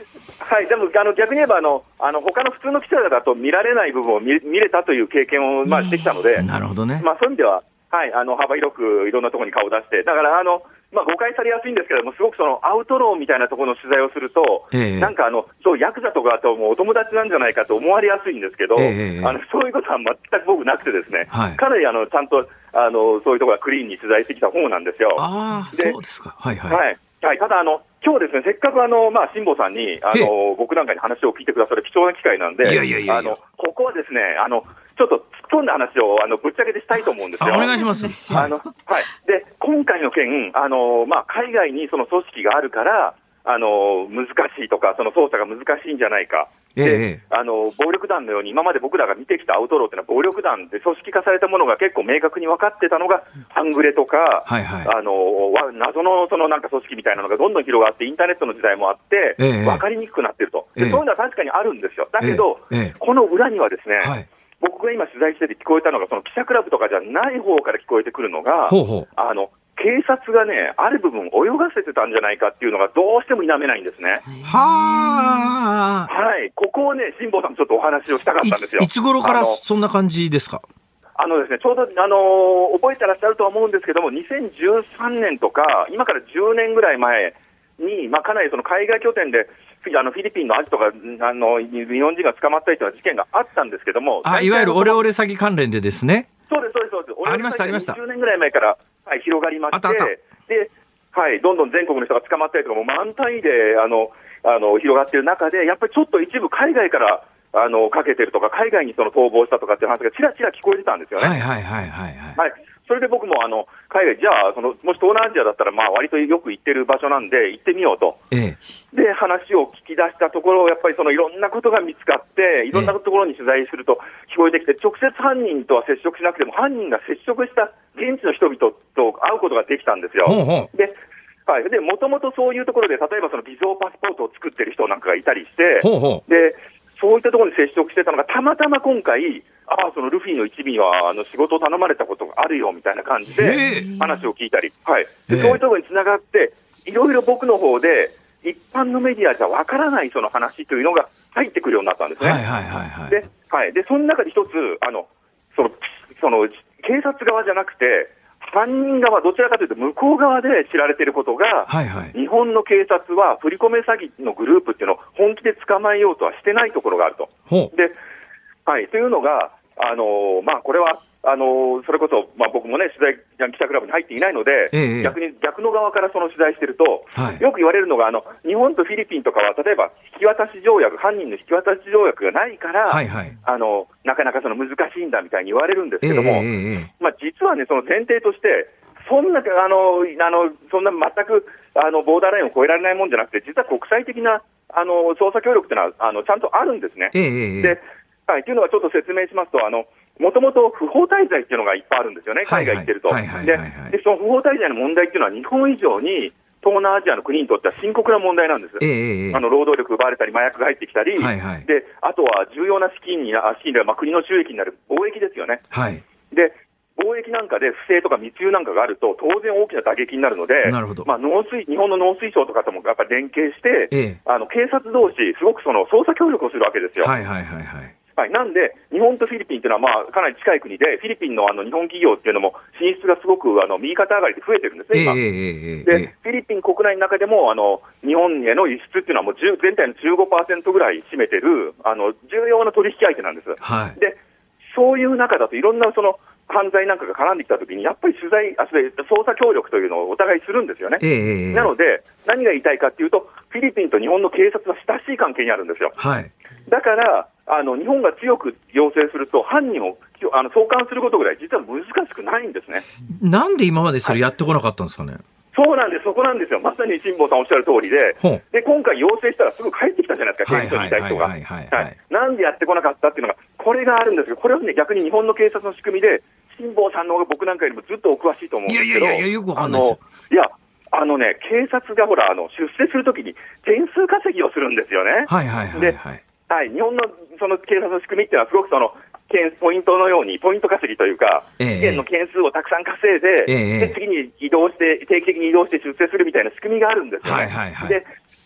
S4: はい、でもあの逆に言えばあの、あの他の普通の記者だと見られない部分を見見れたという経験を、まあ、してきたので、
S2: なるほどね。
S4: まあ、そういう意味では、はい、あの幅広くいろんなところに顔を出して、だからあの、まあ、誤解されやすいんですけれども、すごくそのアウトローみたいなところの取材をすると、
S2: ええ
S4: なんかあのそうヤクザとかともうお友達なんじゃないかと思われやすいんですけど、
S2: ええ
S4: あのそういうことは全く僕なくてですね、
S2: はい
S4: かなりあのちゃんとあのそういうところはクリーンに取材してきた方なんですよ。
S2: あそうですか。はいはい。
S4: はい。はい、ただ、あの、今日ですね、せっかくあの、まあ、辛坊さんに、あ
S2: え
S4: の、僕なんかに話を聞いてくださる貴重な機会なんで、
S2: いやいやいや
S4: あの、ここはですね、あの、ちょっと突っ込んだ話を、あの、ぶっちゃけてしたいと思うんです
S2: あ、
S4: よ。
S2: お願いします。はい
S4: あの、はい。で、今回の件、あの、まあ、海外にその組織があるから、あの、難しいとか、その捜査が難しいんじゃないか。
S2: ええ
S4: であの暴力団のように、今まで僕らが見てきたアウトローっていうのは、暴力団で組織化されたものが結構明確に分かってたのが、半グレとか、
S2: はいはい。
S4: あのわ謎のそのなんか組織みたいなのがどんどん広がって、インターネットの時代もあって、
S2: ええ
S4: 分かりにくくなってると、そういうのは確かにあるんですよ。だけど、この裏にはですね、
S2: はい。
S4: 僕が今取材してて聞こえたのが、その記者クラブとかじゃない方から聞こえてくるのが、
S2: ほうほう。
S4: あの警察がね、ある部分泳がせてたんじゃないかっていうのがどうしても否めないんですね。
S2: はあ。
S4: はい、ここをね、辛坊さんとちょっとお話をしたかっ
S2: い
S4: たんですよ。
S2: ついつ頃からそんな感じですか？
S4: あのですね、ちょうど、あのー覚えてらっしゃるとは思うんですけども、2013年とか、今から10年ぐらい前に、まあ、かなりその海外拠点で、あのフィリピンのアジトがあの日本人が捕まったりというような事件があったんですけども、
S2: あ、いわゆるオレオ
S4: レ
S2: レ詐欺関連でですね。
S4: そうです、そうです、そうです、
S2: ありましたありました
S4: 10年ぐらい前から、はい、広がりまして
S2: あったあった
S4: で、はい、どんどん全国の人が捕まったりとか、もう満単位であのあの広がっている中で、やっぱりちょっと一部、海外からあのかけてるとか、海外にその逃亡したとかっていう話がちらちら聞こえてたんですよね。
S2: はいはいはいはいはい。
S4: はい、それで僕もあの海外、じゃあその、もし東南アジアだったら、まあ割とよく行ってる場所なんで、行ってみようと、
S2: ええ。
S4: で話を聞き出したところ、やっぱりそのいろんなことが見つかって、いろんなところに取材すると聞こえてきて、直接犯人とは接触しなくても、犯人が接触した現地の人々と会うことができたんですよ。
S2: ほうほう
S4: ではい、で、もともとそういうところで、例えばその偽造パスポートを作ってる人なんかがいたりして、
S2: ほうほう。
S4: で、そういったところに接触してたのが、たまたま今回、ああ、そのルフィの一味にはあの仕事を頼まれたことがあるよみたいな感じ
S2: へ
S4: で
S2: え
S4: 話を聞いたり、はい、でそういうところにつながって、いろいろ僕の方で、一般のメディアじゃわからないその話というのが入ってくるようになったんですね。
S2: はいはいはいはい。
S4: で、はい、でその中で一つ、あのそのその警察側じゃなくて、犯人側、どちらかというと向こう側で知られていることが、
S2: はいはい。
S4: 日本の警察は振り込め詐欺のグループっていうのを本気で捕まえようとはしてないところがあると。で、はい、というのが、あのーまあ、これは、あのーそれこそ、まあ、僕もね、取材、記者クラブに入っていないので、
S2: ええ
S4: 逆に逆の側からその取材してると、
S2: はい
S4: よく言われるのがあの、日本とフィリピンとかは、例えば引き渡し条約、犯人の引き渡し条約がないから、
S2: はいはい。
S4: あのなかなかその難しいんだみたいに言われるんです
S2: ええ
S4: けども、
S2: えええ
S4: まあ、実はね、その前提として、そんな、あの、あの、そんな全く、あの、ボーダーラインを越えられないもんじゃなくて、実は国際的な、あの、捜査協力っていうのは、あの、ちゃんとあるんですね。はい、というのはちょっと説明しますと、あの、もともと不法滞在っていうのがいっぱいあるんですよね、海外行ってると。でその不法滞在の問題っていうのは、日本以上に東南アジアの国にとっては深刻な問題なんです。
S2: ええええええ
S4: あの労働力奪われたり、麻薬が入ってきたり、
S2: はいはい
S4: であとは重要な資金に資金ではまあ国の収益になる貿易ですよね。
S2: はい。
S4: で貿易なんかで不正とか密輸なんかがあると、当然大きな打撃になるので、
S2: なるほど
S4: まあ、農水日本の農水省とかともやっぱり連携して、
S2: ええ
S4: あの警察同士、すごくその捜査協力をするわけですよ。
S2: はいはいはいはい。
S4: はい、なんで、日本とフィリピンというのは、まあ、かなり近い国で、フィリピンのあの日本企業っていうのも、進出がすごくあの右肩上がりで増えてるんですね、今。
S2: ええええええ
S4: で
S2: え
S4: フィリピン国内の中でもあの日本への輸出っていうのはもう10全体の15%ぐらい占めてるあの重要な取引相手なんです。
S2: えはい。
S4: でそういう中だといろんなその犯罪なんかが絡んできたときに、やっぱり取材あ、それ捜査協力というのをお互いするんですよね。
S2: ええええ
S4: なので、何が言いたいかっていうと、フィリピンと日本の警察は親しい関係にあるんですよ。
S2: はい。
S4: だから、あの日本が強く要請すると、犯人をあの送還することぐらい、実は難しくないんですね。
S2: なんで今までそれやってこなかったんですかね？
S4: そうなんです、そこなんですよ、まさに辛坊さんおっしゃる通りで、で今回、要請したらすぐ帰ってきたじゃないですか、
S2: はい
S4: 検挙にいた人が。
S2: はいはいはいはい
S4: はいなんでやってこなかったっていうのが、これがあるんですけど、これはね、逆に日本の警察の仕組みで、辛坊さんの方が僕なんかよりもずっとお詳しいと思うんですけど、
S2: いやいやいやよくわかんないですよ
S4: あのいや、あのね、警察がほら、あの出世するときに点数稼ぎをするんですよね。
S2: はいはいはい
S4: で
S2: はい。
S4: はい、日本のその警察の仕組みっていうのは、すごくその、件ポイントのように、ポイント稼ぎというか、
S2: ええ
S4: 事件の件数をたくさん稼いで、
S2: ええ
S4: で次に移動して、定期的に移動して出世するみたいな仕組みがあるんですよね。
S2: はいはいはい
S4: で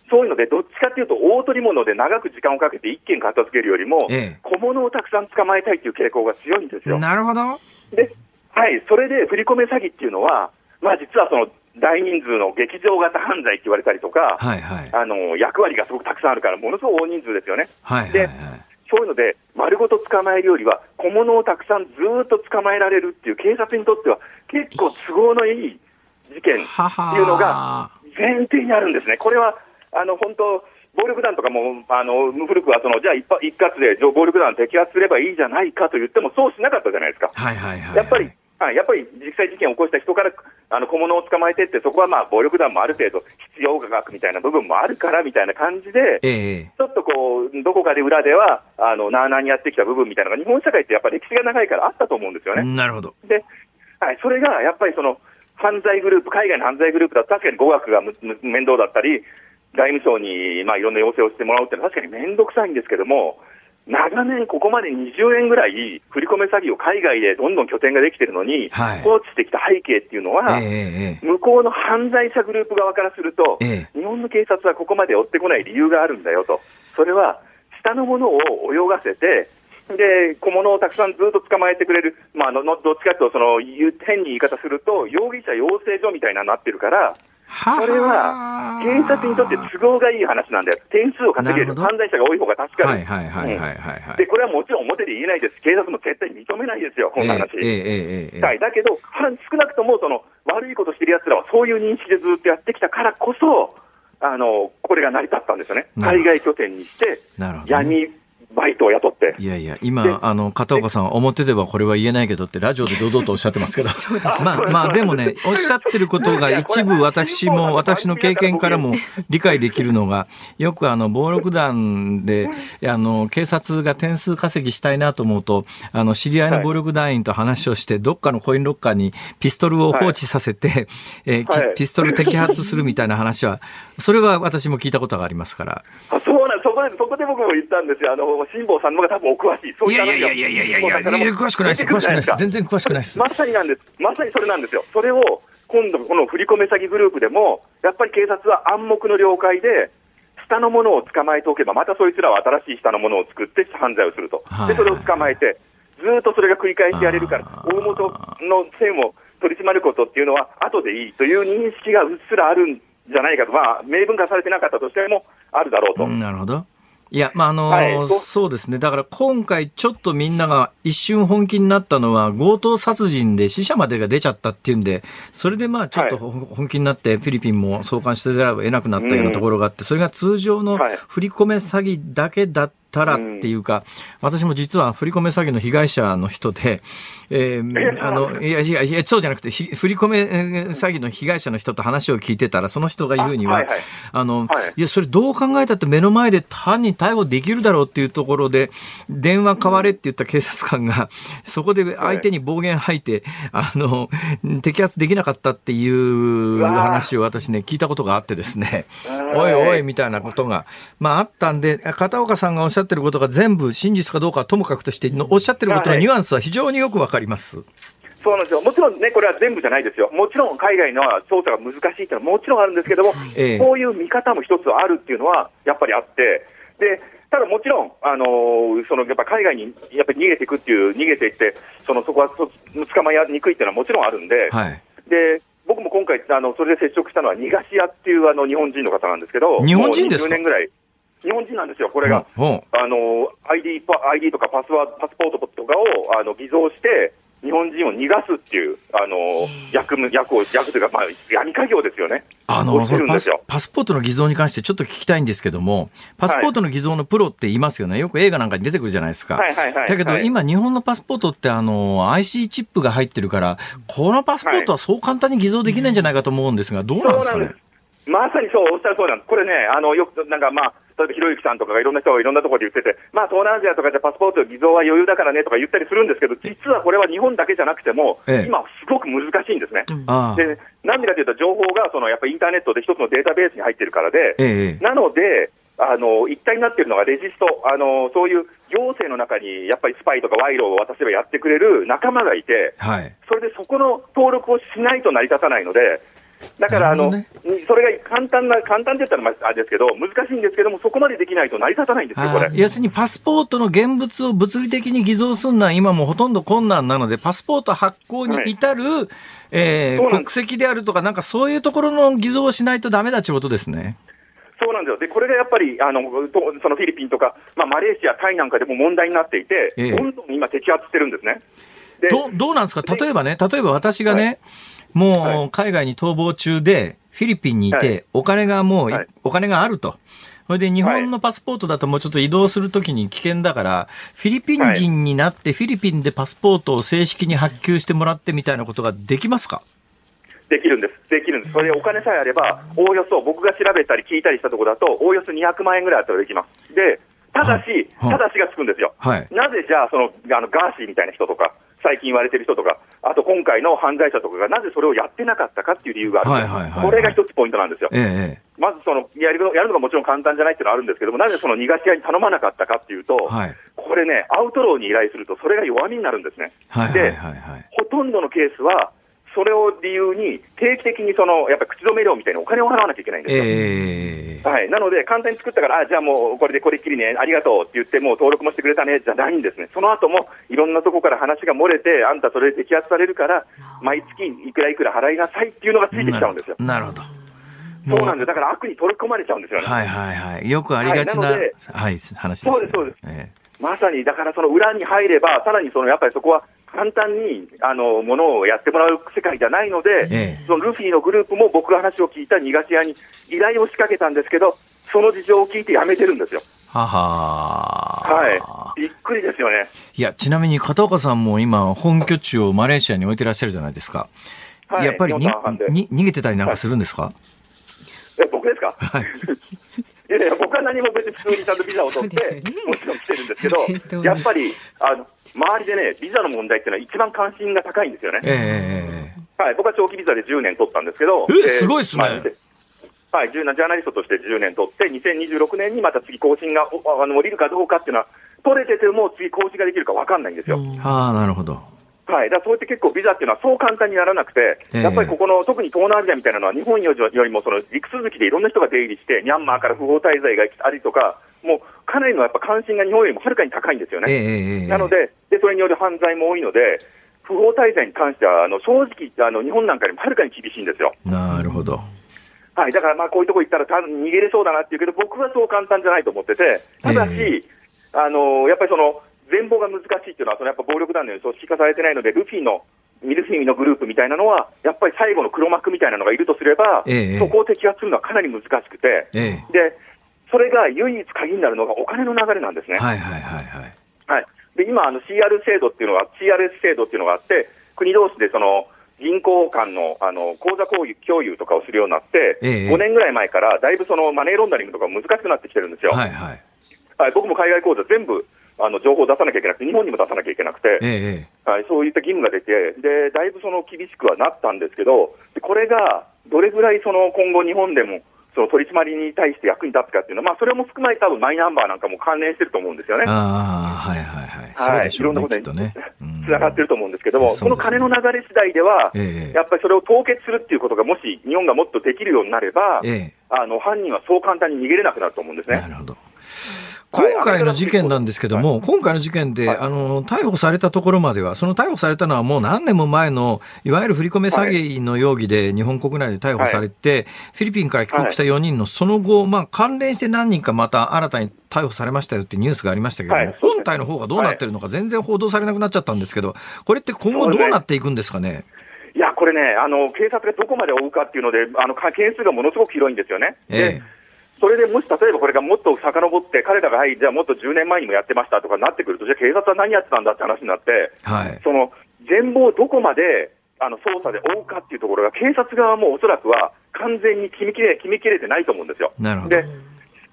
S4: そういうので、どっちかっていうと、大取り物で長く時間をかけて一件片付けるよりも、
S2: ええ
S4: 小物をたくさん捕まえたいっていう傾向が強いんですよ。
S2: なるほど。
S4: で、はい、それで振り込め詐欺っていうのは、まあ実はその大人数の劇場型犯罪って言われたりとか、
S2: はいはい。
S4: あの役割がすごくたくさんあるから、ものすごく大人数ですよね。で
S2: はいはいはい。
S4: そういうので、丸ごと捕まえるよりは、小物をたくさんずーっと捕まえられるっていう、警察にとっては結構都合のいい事件って
S2: はは
S4: いうのが前提にあるんですね。これはあの本当暴力団とかもあの古くはそのじゃあ一発一括で暴力団を摘発すればいいじゃないかと言ってもそうしなかったじゃないですか。
S2: はいはいはい。
S4: やっぱり、はい、やっぱり実際事件を起こした人からあの小物を捕まえてって、そこはまあ暴力団もある程度必要額みたいな部分もあるからみたいな感じで、
S2: ええ
S4: ちょっとこう、どこかで裏では、あの、なあなあにやってきた部分みたいなのが、日本社会ってやっぱり歴史が長いからあったと思うんですよね。
S2: なるほど。
S4: で、はい、それがやっぱりその、犯罪グループ、海外の犯罪グループだと確かに語学がむむ面倒だったり、外務省に、まあ、いろんな要請をしてもらうっていうのは確かに面倒くさいんですけども、長年ここまで20年ぐらい振り込め詐欺を海外でどんどん拠点ができてるのに、
S2: はい。
S4: 放置してきた背景っていうのは、向こうの犯罪者グループ側からすると、
S2: ええ。
S4: 日本の警察はここまで追ってこない理由があるんだよと、それは下のものを泳がせて、で小物をたくさんずっと捕まえてくれる、まあ、あののどっちかというとその、変に言い方すると、容疑者養成所みたいなのになってるから、これは警察にとって都合がいい話なんだよ、点数を稼げる、犯罪者が多い方が助かる、でこれはもちろん表で言えないです、警察も絶対認めないですよ、こんな話。
S2: えええ、
S4: だけど、少なくともその悪いことしてるやつらはそういう認識でずっとやってきたからこそ、あのこれが成り立ったんですよね、海外拠点にして、闇バイトを雇って。
S2: いやいや、
S4: で
S2: 今、あの、片岡さんは表ではこれは言えないけどって、ラジオで堂々とおっしゃってますけど。まあ、まあ、でもね、おっしゃってることが一部私も、私の経験からも理解できるのが、よくあの、暴力団で、あの、警察が点数稼ぎしたいなと思うと、あの、知り合いの暴力団員と話をして、どっかのコインロッカーにピストルを放置させて、えーき
S4: はい。
S2: ピストル摘発するみたいな話は、それは私も聞いたことがありますから。
S4: あそうなんそこでそこで僕も言ったんですよ、あの辛坊さんの方が多分お詳しい、そう
S2: い
S4: いう話が
S2: やいやいやいやいやいや詳しくないです。詳しくないです。全然詳しくないです。
S4: まさになんです、まさにそれなんですよ、それを今度、この振り込め詐欺グループでも、やっぱり警察は暗黙の了解で、下のものを捕まえておけば、またそいつらは新しい下のものを作って犯罪をすると、
S2: はい
S4: でそれを捕まえて、ずーっとそれが繰り返しやれるから、大元の線を取り締まることっていうのは、後でいいという認識がうっすらあるんじゃないかと、まあ、明文化されてなかったとしても、あるだろうと。
S2: うんなるほど。いや、まあ、あの
S4: はい。そう
S2: ですね。だから今回ちょっとみんなが一瞬本気になったのは強盗殺人で死者までが出ちゃったっていうんで、それでまあちょっと本気になってフィリピンも送還してざるを得なくなったようなところがあって、それが通常の
S4: はい。
S2: 振り込め詐欺だけだったらっていうか、私も実は振り込め詐欺の被害者の人で、えー あの、いやいやいや、そうじゃなくて、ひ振り込めえー詐欺の被害者の人と話を聞いてたら、その人が言うには、
S4: あはいはい。
S2: あの、
S4: はい。
S2: いや、それどう考えたって目の前で犯人逮捕できるだろうっていうところで、電話代われって言った警察官が、そこで相手に暴言吐いて、あの、摘発できなかったっていう話を私ね、聞いたことがあってですね、
S4: はい
S2: おいおいみたいなことが、まああったんで、片岡さんがおっしゃってることが全部真実かどうかはともかくとして、おっしゃってることのニュアンスは非常によくわかります。
S4: そうなんですよ。もちろんね、これは全部じゃないですよ。もちろん海外の捜査が難しいっていうのはもちろんあるんですけども、
S2: ええ
S4: こういう見方も一つあるっていうのはやっぱりあって、で、ただもちろん、あのーそのやっぱ海外にやっぱり逃げていくっていう、逃げていって、そのそこはそ捕まえにくいっていうのはもちろんあるんで、
S2: はい。
S4: で僕も今回、あのそれで接触したのは、逃がし屋っていうあの日本人の方なんですけど、
S2: 日本人ですか？
S4: もう20年ぐらい、日本人なんですよ、これが。
S2: うんうん
S4: あの ID, パ ID とかパスワードパスポートとかをあの偽造して、日本人を逃がすっていう、あの役務役を、役というか、まあ、闇稼業ですよね、
S2: あの、パス
S4: るんですよ。
S2: パスポートの偽造に関してちょっと聞きたいんですけども、パスポートの偽造のプロって言いますよね。よく映画なんかに出てくるじゃないですか。
S4: はいはいはい
S2: だけど
S4: はい
S2: 今日本のパスポートってあの、IC チップが入ってるから、このパスポートはそう簡単に偽造できないんじゃないかと思うんですが、どうなんですかね？
S4: まさにそう、おっしゃるそうなんです。これね、あのよく、なんかまあ、例えばひろゆきさんとかがいろんな人がいろんなところで言ってて、まあ、東南アジアとかじゃパスポート偽造は余裕だからねとか言ったりするんですけど、実はこれは日本だけじゃなくても、
S2: ええ
S4: 今、すごく難しいんですね。でなんでかというと、情報がそのやっぱりインターネットで一つのデータベースに入ってるからで、
S2: ええ
S4: なので、あの一体になっているのがレジストあの、そういう行政の中にやっぱりスパイとか賄賂を渡せばやってくれる仲間がいて、
S2: はい。
S4: それでそこの登録をしないと成り立たないので、だからあの、
S2: なる
S4: それが簡単な、簡単って言ったらまああれですけど、難しいんですけども、そこまでできないと成り立たないんですよ、これ
S2: あ。要するにパスポートの現物を物理的に偽造するのは今もほとんど困難なので、パスポート発行に至る、えー
S4: そうなんで
S2: 国籍であるとか、なんかそういうところの偽造をしないとダメだってことですね。
S4: そうなんですよ。で、これがやっぱり、あの、とそのフィリピンとか、まあ、マレーシア、タイなんかでも問題になっていて、
S2: ええ
S4: どんどん今摘発してるんですね。で
S2: どどうなんですか？例えばね、例えば私がね、もう海外に逃亡中で、フィリピンにいて、
S4: はい
S2: お金がもうお金があると。それで日本のパスポートだともうちょっと移動するときに危険だから、フィリピン人になってフィリピンでパスポートを正式に発給してもらってみたいなことができますか？
S4: できるんです。できるんです。それでお金さえあれば、おおよそ僕が調べたり聞いたりしたところだと、おおよそ200万円ぐらいあったらできます。で、ただし、
S2: はい
S4: ただしがつくんですよ。
S2: はい
S4: なぜじゃあ、その、あの、ガーシーみたいな人とか、最近言われてる人とか、あと今回の犯罪者とかがなぜそれをやってなかったかっていう理由がある
S2: はいはいはいはい
S4: これが一つポイントなんですよ。
S2: ええ
S4: まずそのやるのやるのがもちろん簡単じゃないっていうのはあるんですけども、なぜその逃がし屋に頼まなかったかっていうと、
S2: はい
S4: これね、アウトローに依頼すると、それが弱みになるんですね。
S2: はいはい
S4: で
S2: はいはい。
S4: ほとんどのケースは、それを理由に、定期的にそのやっぱり口止め料みたいにお金を払わなきゃいけないんですよ。
S2: ええ
S4: はい、なので、簡単に作ったから、あじゃあもうこれでこれっきりね、ありがとうって言って、もう登録もしてくれたねじゃないんですね、その後もいろんなとこから話が漏れて、あんたそれで摘発されるから、毎月いくらいくら払いなさいっていうのがついてきちゃうんですよ。
S2: なるほど。
S4: そうなんですだから悪に取り込まれちゃうんですよね。
S2: はいはいはい。よくありがちな、
S4: は
S2: はいい、
S4: なので
S2: 話です、ね。
S4: そうですそうです
S2: え
S4: まさに、だからその裏に入れば、さらにそのやっぱりそこは簡単にあのものをやってもらう世界じゃないので、
S2: ええ
S4: そのルフィのグループも僕が話を聞いた逃がし屋に依頼を仕掛けたんですけど、その事情を聞いてやめてるんですよ。
S2: えはは
S4: はい、びっくりですよね。
S2: いや、ちなみに片岡さんも今、本拠地をマレーシアに置いてらっしゃるじゃないですか。
S4: はい
S2: やっぱりにに逃げてたりなんかするんですか、
S4: え僕ですか、
S2: はい。
S4: いやいや、僕は何も別に普通にちゃんとビザを取って、
S1: ね
S4: もちろん来てるんですけど、
S1: に
S4: やっぱりあの周りでね、ビザの問題っていうのは一番関心が高いんですよね。
S2: ええ
S4: はい、僕は長期ビザで10年取ったんですけど、
S2: えすごいっすね
S4: まあはい、10年ジャーナリストとして10年取って、2026年にまた次更新がおあの降りるかどうかっていうのは、取れてても次更新ができるか分かんないんですよ。
S2: はあ、なるほど。
S4: はい、だからそうやって結構ビザっていうのはそう簡単にならなくて、
S2: ええ
S4: やっぱりここの特に東南アジアみたいなのは日本よりもその陸続きでいろんな人が出入りして、ミャンマーから不法滞在が来たりとか、もうかなりのやっぱ関心が日本よりもはるかに高いんですよね。
S2: ええええ
S4: なのでで、それによる犯罪も多いので、不法滞在に関してはあの正直あの、日本なんかよりもはるかに厳しいんですよ。
S2: なるほど。
S4: はい、だからまあこういうとこ行ったら多分逃げれそうだなっていうけど、僕はそう簡単じゃないと思ってて、ただし、
S2: え
S4: あのやっぱりその全貌が難しいっていうのは、そのやっぱ暴力団のように組織化されてないので、ルフィのミルフィのグループみたいなのは、やっぱり最後の黒幕みたいなのがいるとすれば、
S2: ええ
S4: そこを摘発するのはかなり難しくて、
S2: え
S4: でそれが唯一鍵になるのがお金の流れなんですね。
S2: えはいはいはいはい。
S4: はい、で今あの、CR 制度っていうのが、CRS 制度っていうのがあって、国同士でその銀行間のあの口座共有共有とかをするようになって、
S2: ええ
S4: 5年ぐらい前からだいぶそのマネーロンダリングとか難しくなってきてるんですよ。
S2: はいはい。
S4: はい、僕も海外口座全部あの情報を出さなきゃいけなくて、日本にも出さなきゃいけなくて、
S2: ええ
S4: はい、そういった義務が出てで、だいぶその厳しくはなったんですけど、でこれがどれぐらいその今後、日本でもその取り締まりに対して役に立つかっていうのは、まあ、それも含まれて、多分マイナンバーなんかも関連してると思うんですよね。
S2: ああ、はいはいはい。
S4: はい、いろんなことにつながってると思うんですけども、
S2: そね
S4: この金の流れ次第では、
S2: ええ
S4: やっぱりそれを凍結するっていうことが、もし日本がもっとできるようになれば、
S2: ええ
S4: あの犯人はそう簡単に逃げれなくなると思うんですね。
S2: なるほど。今回の事件なんですけども、今回の事件で、
S4: はい。
S2: あの、逮捕されたところまでは、その逮捕されたのはもう何年も前の、いわゆる振り込め詐欺の容疑で日本国内で逮捕されて、フィリピンから帰国した4人のその後、まあ関連して何人かまた新たに逮捕されましたよってニュースがありましたけども、
S4: はい。
S2: 本体の方がどうなってるのか全然報道されなくなっちゃったんですけど、これって今後どうなっていくんですかね？
S4: いや、これね、あの警察がどこまで追うかっていうので、あのか件数がものすごく広いんですよね。で
S2: え
S4: それでもし例えばこれがもっと遡って、彼らが、はい、じゃあもっと10年前にもやってましたとかなってくると、じゃあ警察は何やってたんだって話になって、
S2: えはい。
S4: その全貌をどこまであの捜査で追うかっていうところが、警察側もおそらくは完全に決めきれ決めきれてないと思うんですよ。
S2: なるほど。
S4: で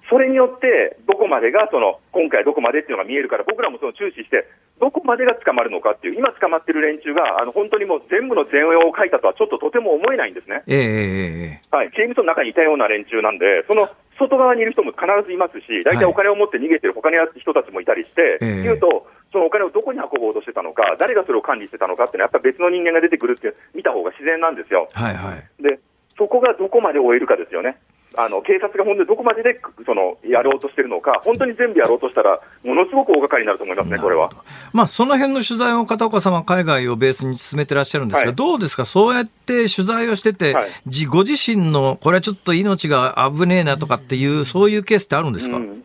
S4: それによって、どこまでがその今回どこまでっていうのが見えるから、僕らもその注視して、どこまでが捕まるのかっていう、今捕まってる連中が、あの本当にもう全部の全容を書いたとは、ちょっととても思えないんですね。
S2: ええええ
S4: はい、刑務所の中にいたような連中なんで、その外側にいる人も必ずいますし、大体お金を持って逃げてる他の人たちもいたりして、
S2: ええ
S4: 言うと、そのお金をどこに運ぼうとしてたのか、誰がそれを管理してたのかっていうのは、やっぱ別の人間が出てくるって見た方が自然なんですよ。
S2: はいはい。
S4: で、そこがどこまで終えるかですよね。あの警察が本当にどこまででそのやろうとしてるのか、本当に全部やろうとしたら、ものすごく大掛かりになると思いますね、これは。
S2: まあ、その辺の取材を片岡さんは海外をベースに進めてらっしゃるんですが、
S4: はい。
S2: どうですか、そうやって取材をしてて、
S4: はい。
S2: じご自身の、これはちょっと命が危ねえなとかっていう、そういうケースってあるんですか、
S4: うん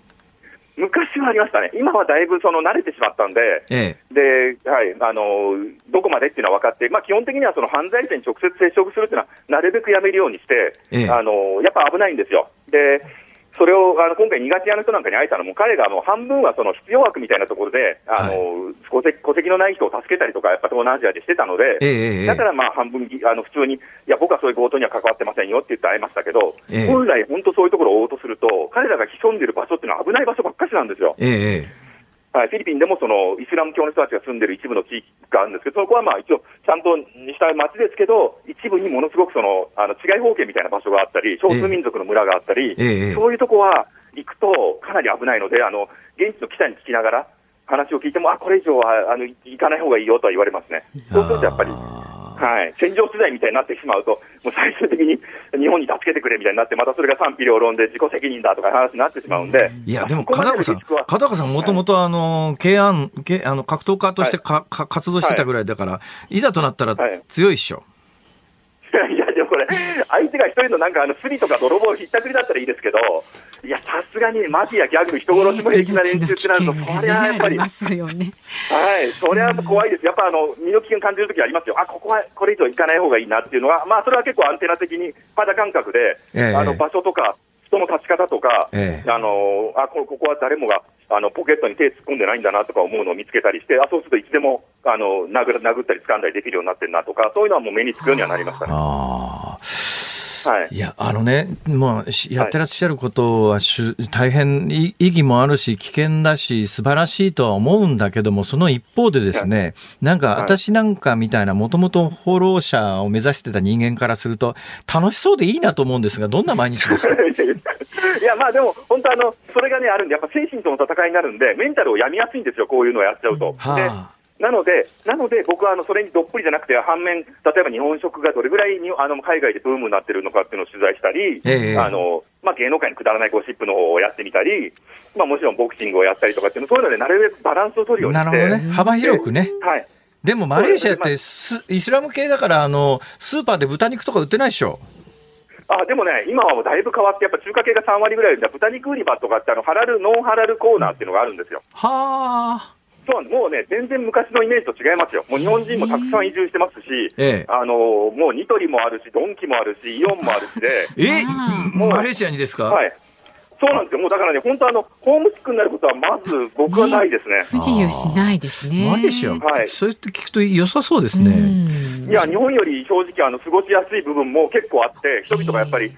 S4: 昔はありましたね、今はだいぶその慣れてしまったんで、
S2: え
S4: で、はい、あの、どこまでっていうのは分かって、まあ基本的にはその犯罪者に直接接触するっていうのは、なるべくやめるようにして、
S2: ええ。
S4: あの、やっぱ危ないんですよ。で、それを、あの、今回苦手屋の人なんかに会えたのも、彼がもう半分はその必要枠みたいなところで、あの、戸籍戸籍のない人を助けたりとか、やっぱ東南アジアでしてたので、
S2: え
S4: だからまあ半分、あの、普通に、いや、僕はそういう強盗には関わってませんよって言って会えましたけど、
S2: ええ。
S4: 本来本当そういうところを追おうとすると、彼らが潜んでる場所っていうのは危ない場所ばっかしなんですよ。
S2: えええ
S4: はい、フィリピンでもそのイスラム教の人たちが住んでる一部の地域があるんですけど、そこはまあ一応、ちゃんとした町ですけど、一部にものすごくそのあの治外法権みたいな場所があったり、少数民族の村があったり、
S2: ええ。
S4: そういうとこは行くとかなり危ないので、あの現地の記者に聞きながら、話を聞いても、あこれ以上はあの行かない方がいいよとは言われますね。そうするとやっぱり、
S2: あ
S4: はい、戦場取材みたいになってしまうと、もう最終的に日本に助けてくれみたいになって、またそれが賛否両論で自己責任だとかいう話になってしまうんで、
S2: いや、でも、片岡さん、片岡さん、もともと、あの、慶安、けあの、格闘家としてか、か活動してたぐらいだから、い。ざとなったら
S4: はい。
S2: 強いっしょ。
S4: いや、でもこれ、相手が一人のなんか、あの、スリとか泥棒ひったくりだったらいいですけど、いや、さすがにマフィア、ギャグ、人殺しも平気な連中ってなると、そりゃやっぱり、はい、
S1: すよね。
S4: それは怖いです。やっぱ、あの、身の危険感じるときありますよ。あ、ここはこれ以上行かない方がいいなっていうのは、まあ、それは結構アンテナ的に肌感覚で、
S2: ええ
S4: あの、場所とか、人の立ち方とか、
S2: ええ
S4: あの、あ、こここは誰もが、あの、ポケットに手突っ込んでないんだなとか思うのを見つけたりして、あ、そうするといつでも、あの、殴殴ったり掴んだりできるようになってるなとか、そういうのはもう目につくようにはなりましたね。
S2: ああ。
S4: はい。
S2: いや、あのね、まあ、しやってらっしゃることはしゅ、大変い意義もあるし、危険だし、素晴らしいとは思うんだけども、その一方でですね、なんか
S4: はい
S2: 私なんかみたいな、もともと放浪者を目指してた人間からすると、楽しそうでいいなと思うんですが、どんな毎日ですか？
S4: いや、まあでも、本当あの、それがね、あるんで、やっぱ精神との戦いになるんで、メンタルを病みやすいんですよ、こういうのをやっちゃうと。で
S2: は
S4: なので、なので僕はあのそれにどっぷりじゃなくて、反面、例えば日本食がどれぐらいにあの海外でブームになってるのかっていうのを取材したり、
S2: ええ
S4: あのまあ、芸能界にくだらないゴシップの方をやってみたり、まあ、もちろんボクシングをやったりとかっていうの、そういうのでなるべくバランスを取るようにして。
S2: なるほどね。幅広くね。
S4: はい
S2: でもマレーシアってスイスラム系だから、あの、スーパーで豚肉とか売ってないでしょ。
S4: あでもね、今はもうだいぶ変わって、やっぱ中華系が3割ぐらいで、豚肉売り場とかってあの、ハラル、ノンハラルコーナーっていうのがあるんですよ。
S2: はあ。
S4: そうもうね、全然昔のイメージと違いますよ。もう日本人もたくさん移住してますし、
S2: ええ
S4: あのもうニトリもあるし、ドンキもあるし、イオンもあるしで、
S2: え？
S1: あ
S2: マレーシアにですか、
S4: はい。そうなんですよ。もうだからね、本当あの、ホームシックになることはまず僕はないですね。
S1: 不自由しないですね。
S2: マレーシア、
S4: はい
S2: そうやって聞くと良さそうですね。
S1: うん
S4: いや、日本より正直、あの、過ごしやすい部分も結構あって、人々がやっぱり、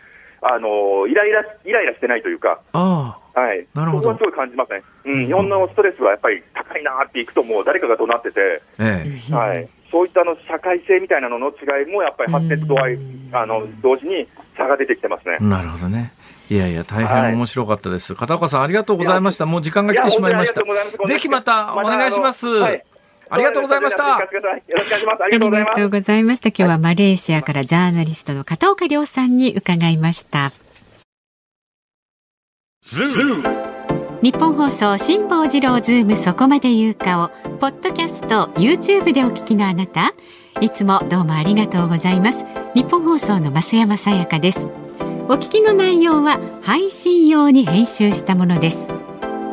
S4: あの、イライラ、イライラしてないというか、
S2: あ
S4: はい。
S2: なるほど
S4: そこはすごい感じますね。うん、日本のストレスはやっぱり高いなっていくと、もう誰かが怒鳴ってて、
S2: あ、ええ。
S4: はい。そういったあの、社会性みたいなのの違いも、やっぱり発展と度合い、あの、同時に差が出てきてますね。
S2: なるほどね。いやいや、大変面白かったです。片岡さん、ありがとうございました。もう時間が来てしまいました
S4: ます
S2: ぜひまたお願いします。
S4: またあ
S2: りがとうございました。
S4: よろしくお願いします。ありがとうございます
S1: りがと。うございました。今日はマレーシアからジャーナリストの片岡亮さんに伺いました。日本放送辛坊治郎ズームそこまで言うかをポッドキャスト YouTube でお聞きのあなたいつもどうもありがとうございます日本放送の増山さやかですお聞きの内容は配信用に編集したものです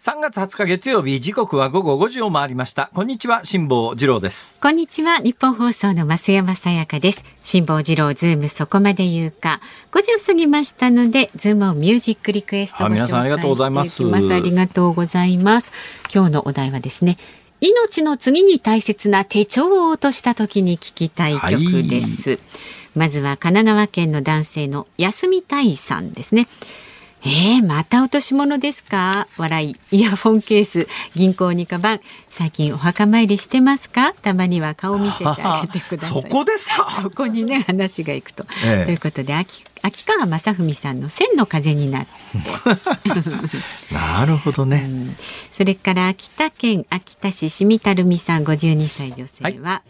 S2: 3月20日月曜日時刻は午後5時を回りました。こんにちは辛坊治郎です。
S1: こんにちはニッポン放送の増山さやかです。辛坊治郎ズームそこまで言うか。5時を過ぎましたのでズームオンミュージックリクエストご紹介していきますありがとうございます。ありがとうございます。今日のお題はですね命の次に大切な手帳を落とした時に聞きたい曲です、はい、まずは神奈川県の男性の休みたいさんですねえー、また落とし物ですか？笑い。イヤホンケース、銀行にカバン。最近お墓参りしてますか？たまには顔見せてあげてください。
S2: そこですか？
S1: そこにね、話がいくと。ええ、ということで、秋秋川雅文さんの千の風になって。
S2: なるほどね、うん、
S1: それから秋田県秋田市しみたるみさん52歳女性は、はい、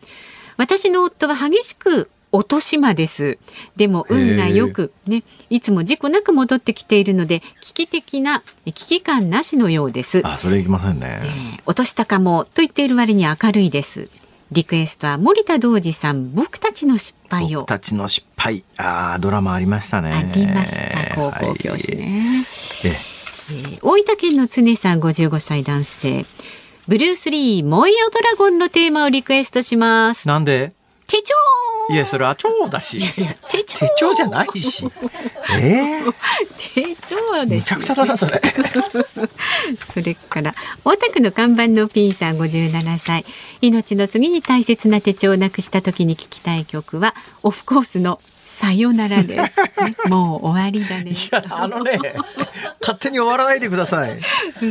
S1: 私の夫は激しく落とし間です。でも運がよくね、いつも事故なく戻ってきているので危機的な危機感なしのようです。
S2: あ、それいきませんね、
S1: えー、落としたかもと言っている割に明るいです。リクエストは森田童子さん僕たちの失敗を。
S2: 僕たちの失敗。ああドラマありましたね。
S1: ありました。高校教師ね、はい、えー、大分県の常さん55歳男性。ブルース・リー燃えよドラゴンのテーマをリクエストします。
S2: なんで？
S1: 手帳
S2: いやそれは超だし
S1: 手帳
S2: 手帳じゃないしえー、
S1: 手帳は、
S2: ね、めちゃくちゃだなそれ
S1: それから大田区の看板のピンさん57歳命の次に大切な手帳をなくした時に聞きたい曲はオフコースのさよならです、ね、もう終わりだね。い
S2: や、あのね、勝手に終わらないでください。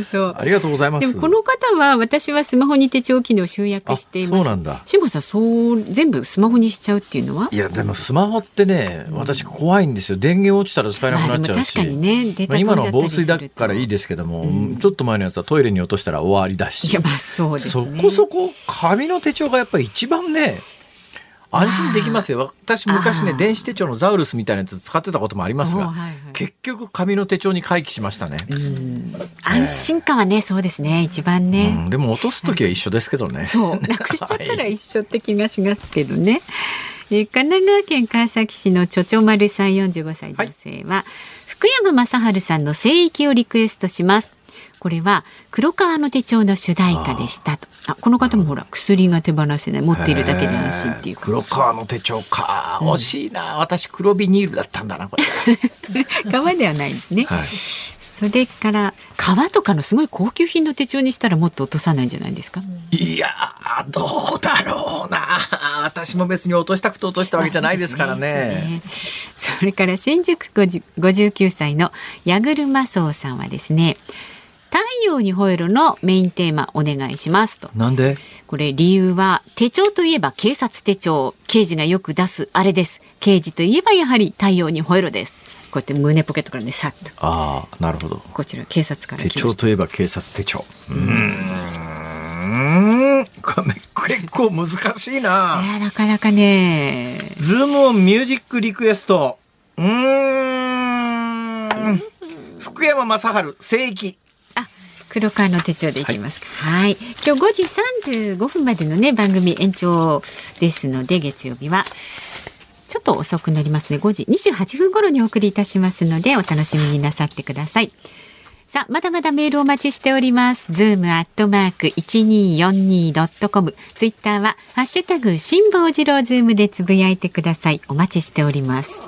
S1: そう。
S2: ありがとうございます。
S1: でもこの方は私はスマホに手帳機能集約しています。
S2: そうなんだ。
S1: 志麻さん、そう全部スマホにしちゃうっていうのは？
S2: いや、でもスマホってね、私怖いんですよ。電源落ちたら使えなくなっちゃうし。
S1: 確かにね、
S2: まあ、今の防水だからいいですけども、うん、ちょっと前のやつはトイレに落としたら終わりだし。
S1: いや、まあそうですね。
S2: そこそこ紙の手帳がやっぱり一番ね。安心できますよ。私昔ね電子手帳のザウルスみたいなやつ使ってたこともありますが、はいはい、結局紙の手帳に回帰しましたね。
S1: 安心感はねそうですね一番ね、
S2: うん、でも落とす時は一緒ですけどね、はい、
S1: そう。なくしちゃったら一緒って気がしますけどね、え神奈川県川崎市のちょちょ丸さん45歳女性は、はい、福山雅治さんの聖域をリクエストしますこれは黒川の手帳の主題歌でしたと。あこの方もほら薬が手放せない持っているだけで安心っていう
S2: 黒川の手帳か。惜しいな、うん、私黒ビニールだったんだなこれ。
S1: 革ではないですね、はい。それから革とかのすごい高級品の手帳にしたらもっと落とさないんじゃないですか？
S2: いやどうだろうな。私も別に落としたくて落としたわけじゃないですからね。
S1: そ、ね、れから新宿59歳の矢車荘さんはですね。太陽に吠えるのメインテーマお願いしますと。
S2: なんで？
S1: これ理由は手帳といえば警察手帳刑事がよく出すあれです刑事といえばやはり太陽に吠えるですこうやって胸ポケットからねさっと
S2: ああなるほど
S1: こちら警察から
S2: 手帳といえば警察手帳うん結構難しいな。
S1: いやなかなかね。
S2: ズームオンミュージックリクエスト。うん。福山雅治聖域。
S1: 黒川の手帳でいきますか。はい。今日5時35分までのね、番組延長ですので、月曜日は。ちょっと遅くなりますね。5時28分頃にお送りいたしますので、お楽しみになさってください。さあ、まだまだメールお待ちしております。ズームアットマーク 1242.com。ツイッターは、ハッシュタグ、辛坊治郎ズームでつぶやいてください。お待ちしております。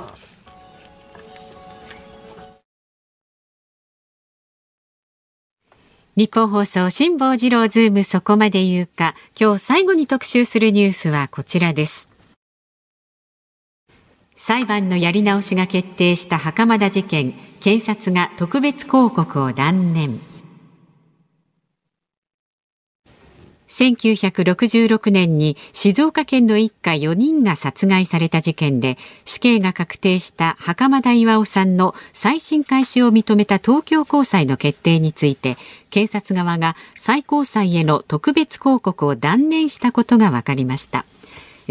S1: ニッポン放送辛坊治郎ズームそこまで言うか今日最後に特集するニュースはこちらです。裁判のやり直しが決定した袴田事件検察が特別抗告を断念。1966年に静岡県の一家4人が殺害された事件で死刑が確定した袴田巌さんの再審開始を認めた東京高裁の決定について検察側が最高裁への特別抗告を断念したことが分かりました。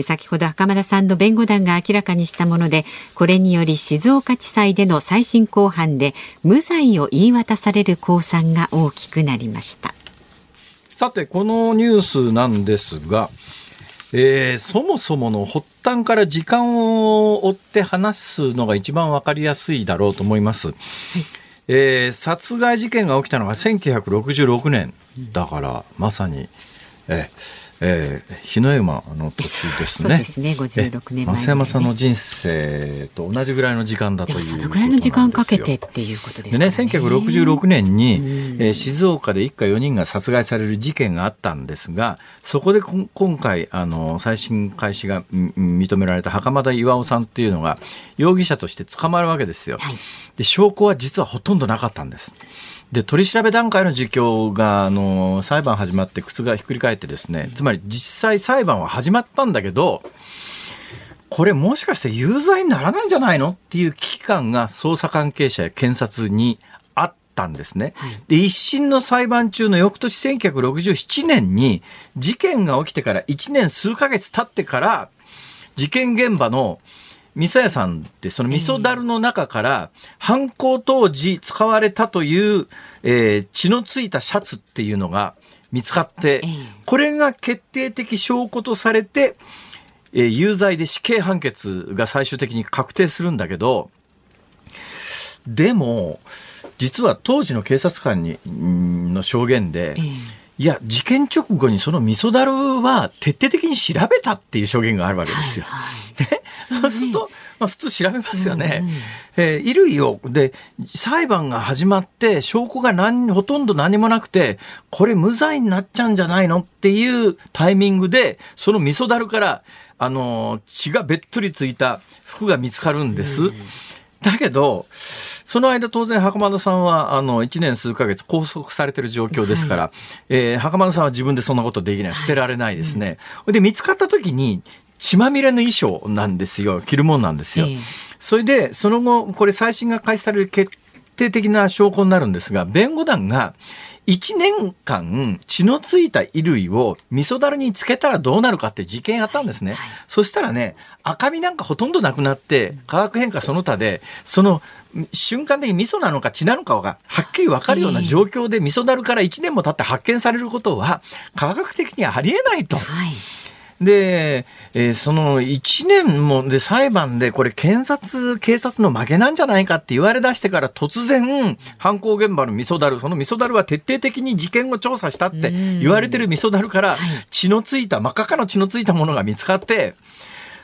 S1: 先ほど袴田さんの弁護団が明らかにしたものでこれにより静岡地裁での再審公判で無罪を言い渡される公算が大きくなりました。
S2: さて、このニュースなんですが、えー、そもそもの発端から時間を追って話すのが一番わかりやすいだろうと思います。はい、えー、殺害事件が起きたのが1966年だから、まさに、えーえー、日の山の時ですね。そうですね、
S1: 56年
S2: 前、ね、増山さんの人生と同じぐらいの時間だというそ
S1: のぐらいの時間かけてっていうことですね。でね、
S2: 1966年に、えー、静岡で一家4人が殺害される事件があったんですが、そこで今回、あの、再審開始が認められた袴田巌さんっていうのが、容疑者として捕まるわけですよ。はい、で、証拠は実はほとんどなかったんです。で取り調べ段階の実況があの裁判始まって靴がひっくり返ってですねつまり実際裁判は始まったんだけどこれもしかして有罪にならないんじゃないの？っていう危機感が捜査関係者や検察にあったんですね。で一審の裁判中の翌年1967年に事件が起きてから1年数ヶ月経ってから事件現場の味噌屋さんってその味噌だるの中から犯行当時使われたという、えー、血のついたシャツっていうのが見つかってこれが決定的証拠とされて、えー、有罪で死刑判決が最終的に確定するんだけどでも実は当時の警察官にの証言で、いや、事件直後にその味噌だるは徹底的に調べたっていう証言があるわけですよ。はいはいそうすると、まあ、普通調べますよね。うんうん、えー、衣類を、で、裁判が始まって、証拠が何、ほとんど何もなくて、これ無罪になっちゃうんじゃないのっていうタイミングで、その味噌だるから、あの、血がべっとりついた服が見つかるんです。うんだけど、その間当然袴田さんはあの1年数ヶ月拘束されてる状況ですから、はい、えー、袴田さんは自分でそんなことできない。捨てられないですね。はい、で見つかった時に血まみれの衣装なんですよ。着るもんなんですよ。えー、それで、その後、これ再審が開始される決定的な証拠になるんですが、弁護団が、1年間血のついた衣類を味噌だるにつけたらどうなるかって実験やったんですね。はい、そしたらね、赤みなんかほとんどなくなって、化学変化その他で、その瞬間的に味噌なのか血なのかがはっきり分かるような状況で味噌だるから1年も経って発見されることは科学的にはありえないと。はいで、えー、その1年もで裁判でこれ検察、警察の負けなんじゃないかって言われ出してから突然、犯行現場の味噌だる、その味噌だるは徹底的に事件を調査したって言われてる味噌だるから血のついた、真っ赤かの血のついたものが見つかって、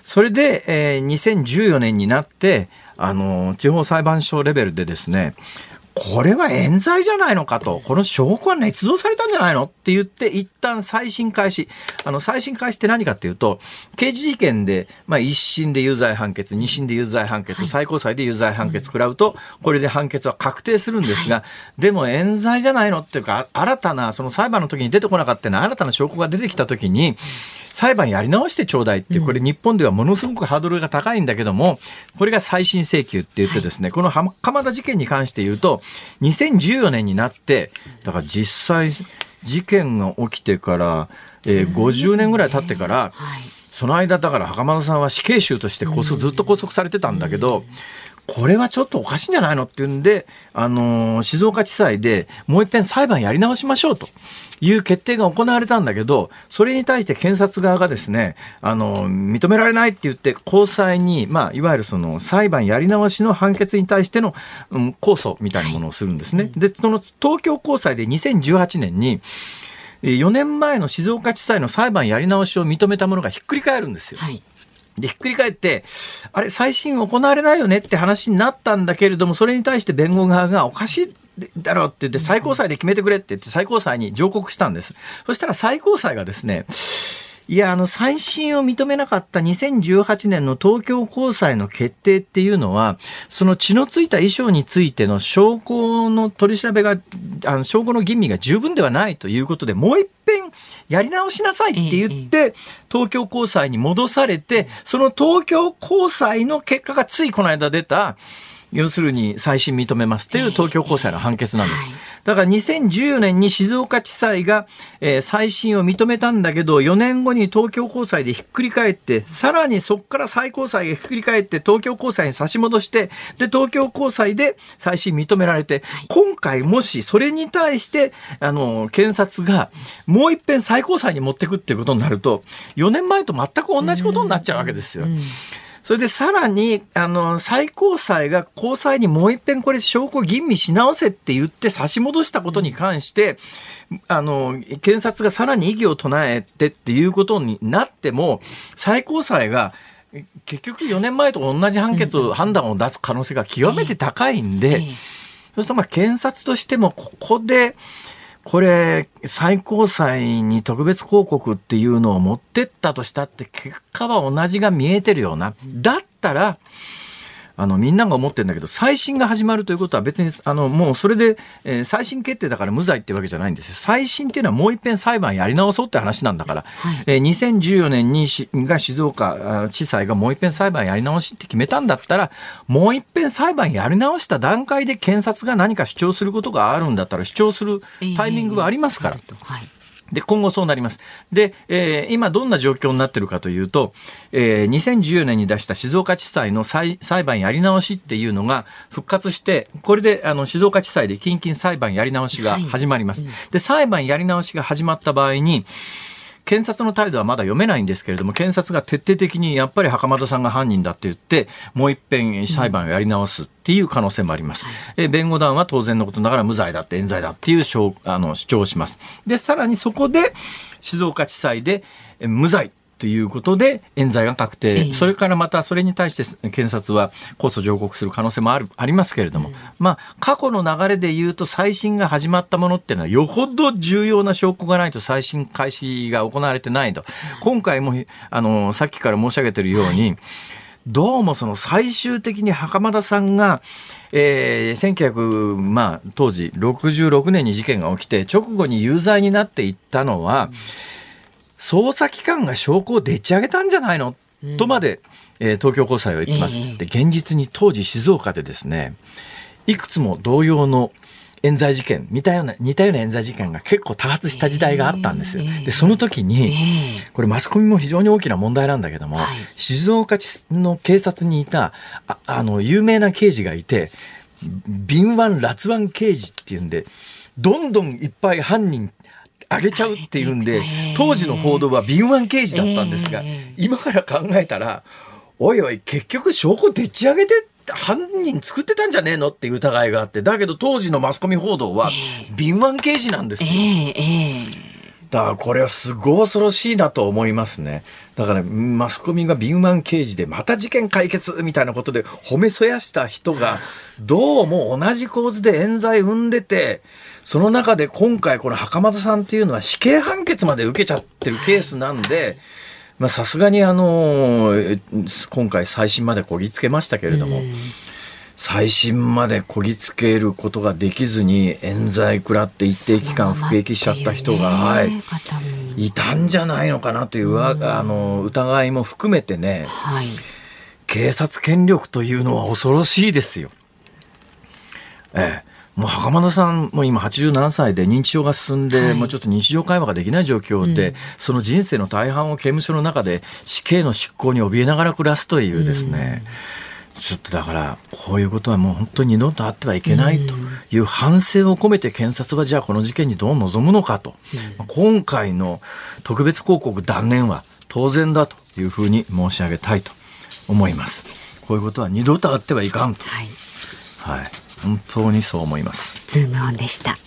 S2: それで、えー、2014年になって、あの、地方裁判所レベルでですね、これは冤罪じゃないのかと、この証拠は捏造されたんじゃないのって言って、一旦再審開始。あの、再審開始って何かっていうと、刑事事件で、まあ、一審で有罪判決、二審で有罪判決、最高裁で有罪判決食らうと、これで判決は確定するんですが、でも冤罪じゃないのっていうか、新たな、その裁判の時に出てこなかった新たな証拠が出てきた時に、裁判やり直してちょうだいって、これ日本ではものすごくハードルが高いんだけども、これが再審請求って言ってですね、この鎌田事件に関して言うと、2014年になって、だから実際、事件が起きてから、えー、50年ぐらい。経ってから、その間だから袴田さんは死刑囚としてずっと拘束されてたんだけど、これはちょっとおかしいんじゃないのっていうんで、あのー、静岡地裁でもう一遍裁判やり直しましょうという決定が行われたんだけど、それに対して検察側がですね、あのー、認められないって言って、高裁に、まあ、いわゆるその裁判やり直しの判決に対しての、うん、控訴みたいなものをするんですね。で、その東京高裁で2018年に、4年前の静岡地裁の裁判やり直しを認めたものがひっくり返るんですよ。はいで、ひっくり返って、あれ、再審行われないよねって話になったんだけれども、それに対して弁護側がおかしいだろうって言って、最高裁で決めてくれって言って、最高裁に上告したんです。そしたら最高裁がですね、いや、あの、再審を認めなかった2018年の東京高裁の決定っていうのは、その血のついた衣装についての証拠の取り調べが、あの証拠の吟味が十分ではないということで、もう一遍やり直しなさいって言って、東京高裁に戻されて、その東京高裁の結果がついこの間出た、要するに再審認めますっていう東京高裁の判決なんです。だから2014年に静岡地裁が、えー再審を認めたんだけど、4年後に東京高裁でひっくり返って、さらにそこから最高裁がひっくり返って東京高裁に差し戻して、で、東京高裁で再審認められて、今回もしそれに対して、あの、検察がもう一遍最高裁に持っていくっていうことになると、4年前と全く同じことになっちゃうわけですよ。それでさらに、あの、最高裁が高裁にもう一遍これ証拠吟味し直せって言って差し戻したことに関して、あの、検察がさらに異議を唱えてっていうことになっても、最高裁が結局4年前と同じ判決を、判断を出す可能性が極めて高いんで、そうするとまあ検察としてもここで、これ、最高裁に特別抗告っていうのを持ってったとしたって、結果は同じが見えてるような。だったら、あの、みんなが思ってるんだけど、再審が始まるということは別に、あの、もうそれで、えー再審決定だから無罪ってわけじゃないんですよ。再審っていうのはもう一遍裁判やり直そうって話なんだから、えー2014年にしが静岡あ地裁がもう一遍裁判やり直しって決めたんだったら、もう一遍裁判やり直した段階で検察が何か主張することがあるんだったら主張するタイミングはありますから。
S1: はい。
S2: で、今後そうなります。で、えー今どんな状況になってるかというと、えー2014年に出した静岡地裁の裁裁判やり直しっていうのが復活して、これであの静岡地裁で近々裁判やり直しが始まります。で、裁判やり直しが始まった場合に、検察の態度はまだ読めないんですけれども、検察が徹底的にやっぱり袴田さんが犯人だって言って、もう一遍裁判をやり直すっていう可能性もあります。え弁護団は当然のことながら無罪だって冤罪だっていう主あの主張をします。で、さらにそこで静岡地裁でえ無罪ということで冤罪が確定、
S1: ええ。
S2: それからまたそれに対して検察は控訴上告する可能性もあるありますけれども、まあ過去の流れで言うと再審が始まったものっていうのはよほど重要な証拠がないと再審開始が行われてないと、今回もあのさっきから申し上げているように、どうもその最終的に袴田さんが、えー、1900、まあ、当時66年に事件が起きて直後に有罪になっていったのは、捜査機関が証拠をでっち上げたんじゃないの、とまで、えー東京高裁は言ってます。
S1: ええ
S2: で現実に当時静岡でですねいくつも同様の冤罪事件似たような似たような冤罪事件が結構多発した時代があったんですよ。でその時に、
S1: え。
S2: これマスコミも非常に大きな問題なんだけども、
S1: はい。
S2: 静岡地の警察にいたああの有名な刑事がいて敏腕辣腕刑事っていうんでどんどんいっぱい犯人あげちゃうっていうんで
S1: はい
S2: 当時の報道は敏腕刑事だったんですが、
S1: ええ
S2: 今から考えたらおいおい結局証拠でっち上げて犯人作ってたんじゃねえのっていう疑いがあってだけど当時のマスコミ報道は敏腕刑事なんですよ。だからこれはすごい恐ろしいなと思いますね。だからマスコミが敏腕刑事でまた事件解決みたいなことで褒めそやした人がどうも同じ構図で冤罪生んでて、その中で今回この袴田さんっていうのは死刑判決まで受けちゃってるケースなんで、まあさすがにあの、え今回再審までこぎつけましたけれども、再審までこぎつけることができずに冤罪食らって一定期間服役しちゃった人が、はい。いたんじゃないのかなという、わあの疑いも含めてね
S1: はい。
S2: 警察権力というのは恐ろしいですよ。ええもう袴田さんも今87歳で認知症が進んで、
S1: はい。
S2: もうちょっと日常会話ができない状況で、その人生の大半を刑務所の中で死刑の執行に怯えながら暮らすというですね、ちょっとだからこういうことはもう本当に二度とあってはいけないという反省を込めて検察はじゃあこの事件にどう臨むのかと、まあ今回の特別抗告断念は当然だというふうに申し上げたいと思います。こういうことは二度とあってはいかんと、
S1: はい。
S2: はい、本当にそう思います。
S1: ズームオンでした。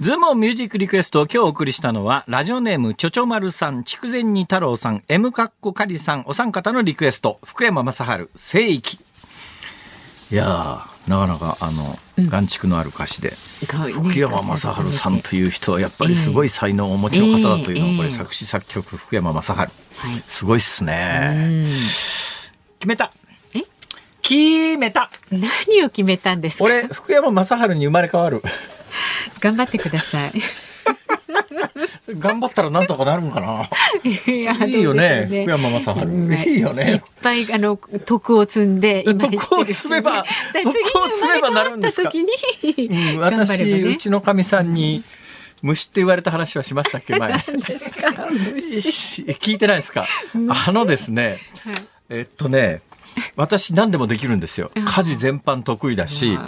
S2: ズームオンミュージックリクエストを今日お送りしたのは、ラジオネームちょちょまるさん、筑前煮太郎さん、M かっこかりさん、お三方のリクエスト、福山雅治、聖域。いやー、なかなかあの、眼蓄のある歌詞で、福山雅治さんという人はやっぱりすごい才能をお持ちの方だというのを、
S1: ええ
S2: これ作詞作曲福山雅治。
S1: はい。
S2: すごいっすね。決めた。
S1: え？
S2: 決めた
S1: 何を決めたんですか？
S2: 俺、福山雅治に生まれ変わる。
S1: 頑張ってください。
S2: 頑張ったらなんとかなるんかな。
S1: いや
S2: いいよね、福山雅
S1: うん
S2: 治。いいよ
S1: いっ
S2: ね。
S1: ぱいあの徳を積んで今
S2: 徳を積めば 徳を積めばなるんですか私、うちのかみさんに、虫って言われた話はしましたっけ、前。
S1: ですか虫
S2: し聞いてないですか？あのですね、えっとね、私何でもできるんですよ。家事全般得意だし、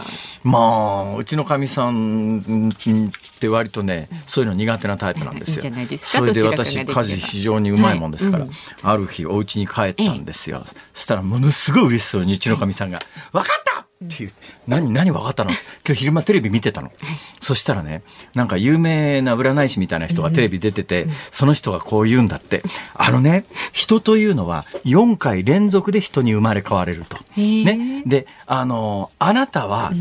S2: まあ、うちのかみさんって割とね、そういうの苦手なタイプなんですよ。それで私、家事非常にうまいもんですから、
S1: はい。うん。
S2: ある日お家に帰ったんですよ。そしたらものすごい嬉しそうにうちのかみさんが、わかったっていう、何、何わかったの？今日昼間テレビ見てたの。そしたらね、なんか有名な占い師みたいな人がテレビ出てて、その人がこう言うんだって。あのね、人というのは4回連続で人に生まれ変われると。
S1: ー
S2: ね。で、あの、あなたは、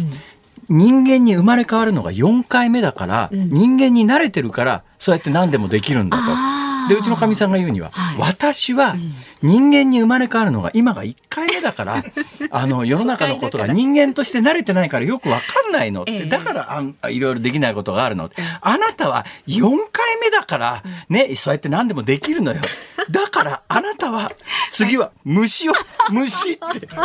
S2: 人間に生まれ変わるのが4回目だから、人間に慣れてるから、そうやって何でもできるんだと。で、うちのかみさんが言うには、
S1: はい。
S2: 私は人間に生まれ変わるのが今が1回目だから、あの、世の中のことが人間として慣れてないからよくわかんないの。って、
S1: え。え
S2: だからあんいろいろできないことがあるの。あなたは4回目だから、ね、そうやって何でもできるのよ。だから あなたは、次は虫を、虫って。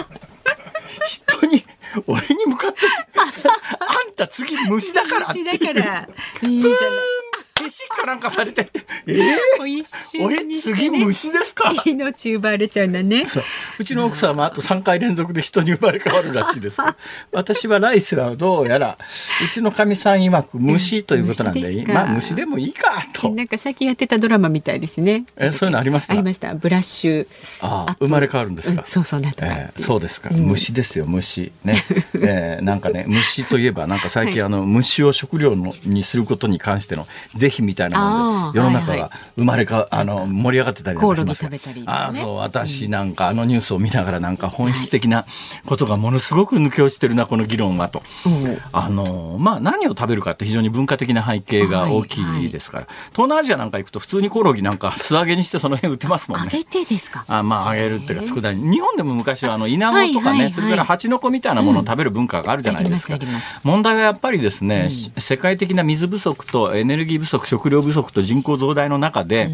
S2: 人に、俺に向かって、あんた次虫だからって
S1: 虫だから。いいじゃない。
S2: 消しかなんかされて、えー
S1: もう一瞬
S2: 俺
S1: にして
S2: 次
S1: ね
S2: 虫ですか？
S1: 命奪われちゃうんだね。
S2: そう。うちの奥さんはあと3回連続で人に生まれ変わるらしいです。私は来世はどうやら、うちのかみさん曰く虫ということなんで、まあ虫でもいいかと。
S1: なんか最近やってたドラマみたいですね。
S2: えそういうのありました？
S1: ありました。ブラッシュ。
S2: あ生まれ変わるんですか？
S1: うんそうそうなんとか。
S2: えーそうですか、虫ですよ虫。ね、えーなんかね虫といえばなんか最近、あの虫を食料のにすることに関しての是非みたいなもで世の中
S1: はいは
S2: が生まれか、あの盛り上がってたりなんかします。
S1: 食ね。
S2: ああそう私なんかあのニュースを見ながらなんか本質的なことがものすごく抜け落ちてるなこの議論はと。
S1: う。ん
S2: あのまあ、何を食べるかって非常に文化的な背景が大きいですから、東南アジアなんか行くと普通にコオロギなんか素揚げにしてその辺売ってますもんね。
S1: 揚げてですか？
S2: あまあ揚げるっていうか佃煮。日本でも昔はあのイナゴとかね、
S1: はいはいはい。
S2: それからハチノコみたいなものを食べる文化があるじゃないですか、
S1: ありますす。
S2: 問題はやっぱりですね、し世界的な水不足とエネルギー不足食料不足と人口増大の中で、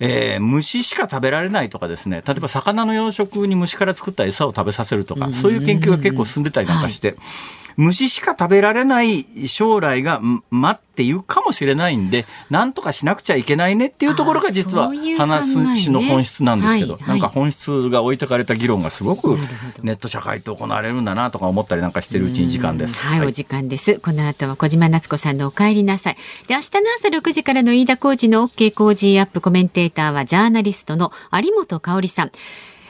S2: えー虫しか食べられないとかですね例えば魚の養殖に虫から作った餌を食べさせるとか、そういう研究が結構進んでたりなんかして、虫しか食べられない将来がん待っているかもしれないんでなんとかしなくちゃいけないねっていうところが実は話の本質なんですけど、
S1: はいはい
S2: なんか本質が置いてかれた議論がすごくネット社会と行われるんだなとか思ったりなんかしてるうちに時間です。
S1: はい、お時間です。この後は小島夏子さんのお帰りなさい。で、明日の朝6時からの飯田浩二の OK 工事アップコメンテーターはジャーナリストの有本香さん。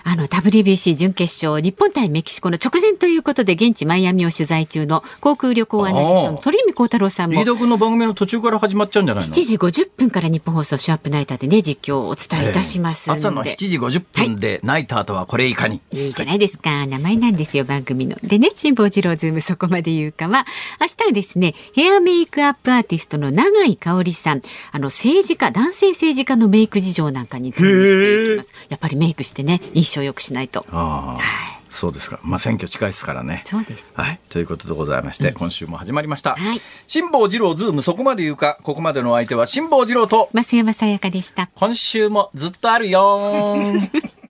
S1: あの WBC 準決勝日本対メキシコの直前ということで現地マイアミを取材中の航空旅行アナリストの鳥海高太郎さんも
S2: リード君の番組の途中から始まっちゃうんじゃないの
S1: ？7時50分からニッポン放送ショウアップナイターでね実況をお伝えいたします
S2: 朝の7時50分でナイターとはこれいかに。
S1: いいじゃないですか。名前なんですよ、番組の。でね、辛坊治郎ズームそこまで言うかは、明日はですね、ヘアメイクアップアーティストの永井香織さん、あの、政治家、男性政治家のメイク事情なんかにズームしていきます。やっぱりメイクしてね、印象良くしないと。
S2: ああ、そうですか。まあ選挙近いですからね。
S1: そうです。
S2: はい。ということでございまして、今週も始まりました。
S1: はい
S2: 辛坊治郎ズームそこまで言うか、ここまでのお相手は辛坊治郎と、
S1: 増山さやかでした。
S2: 今週もずっとあるよ。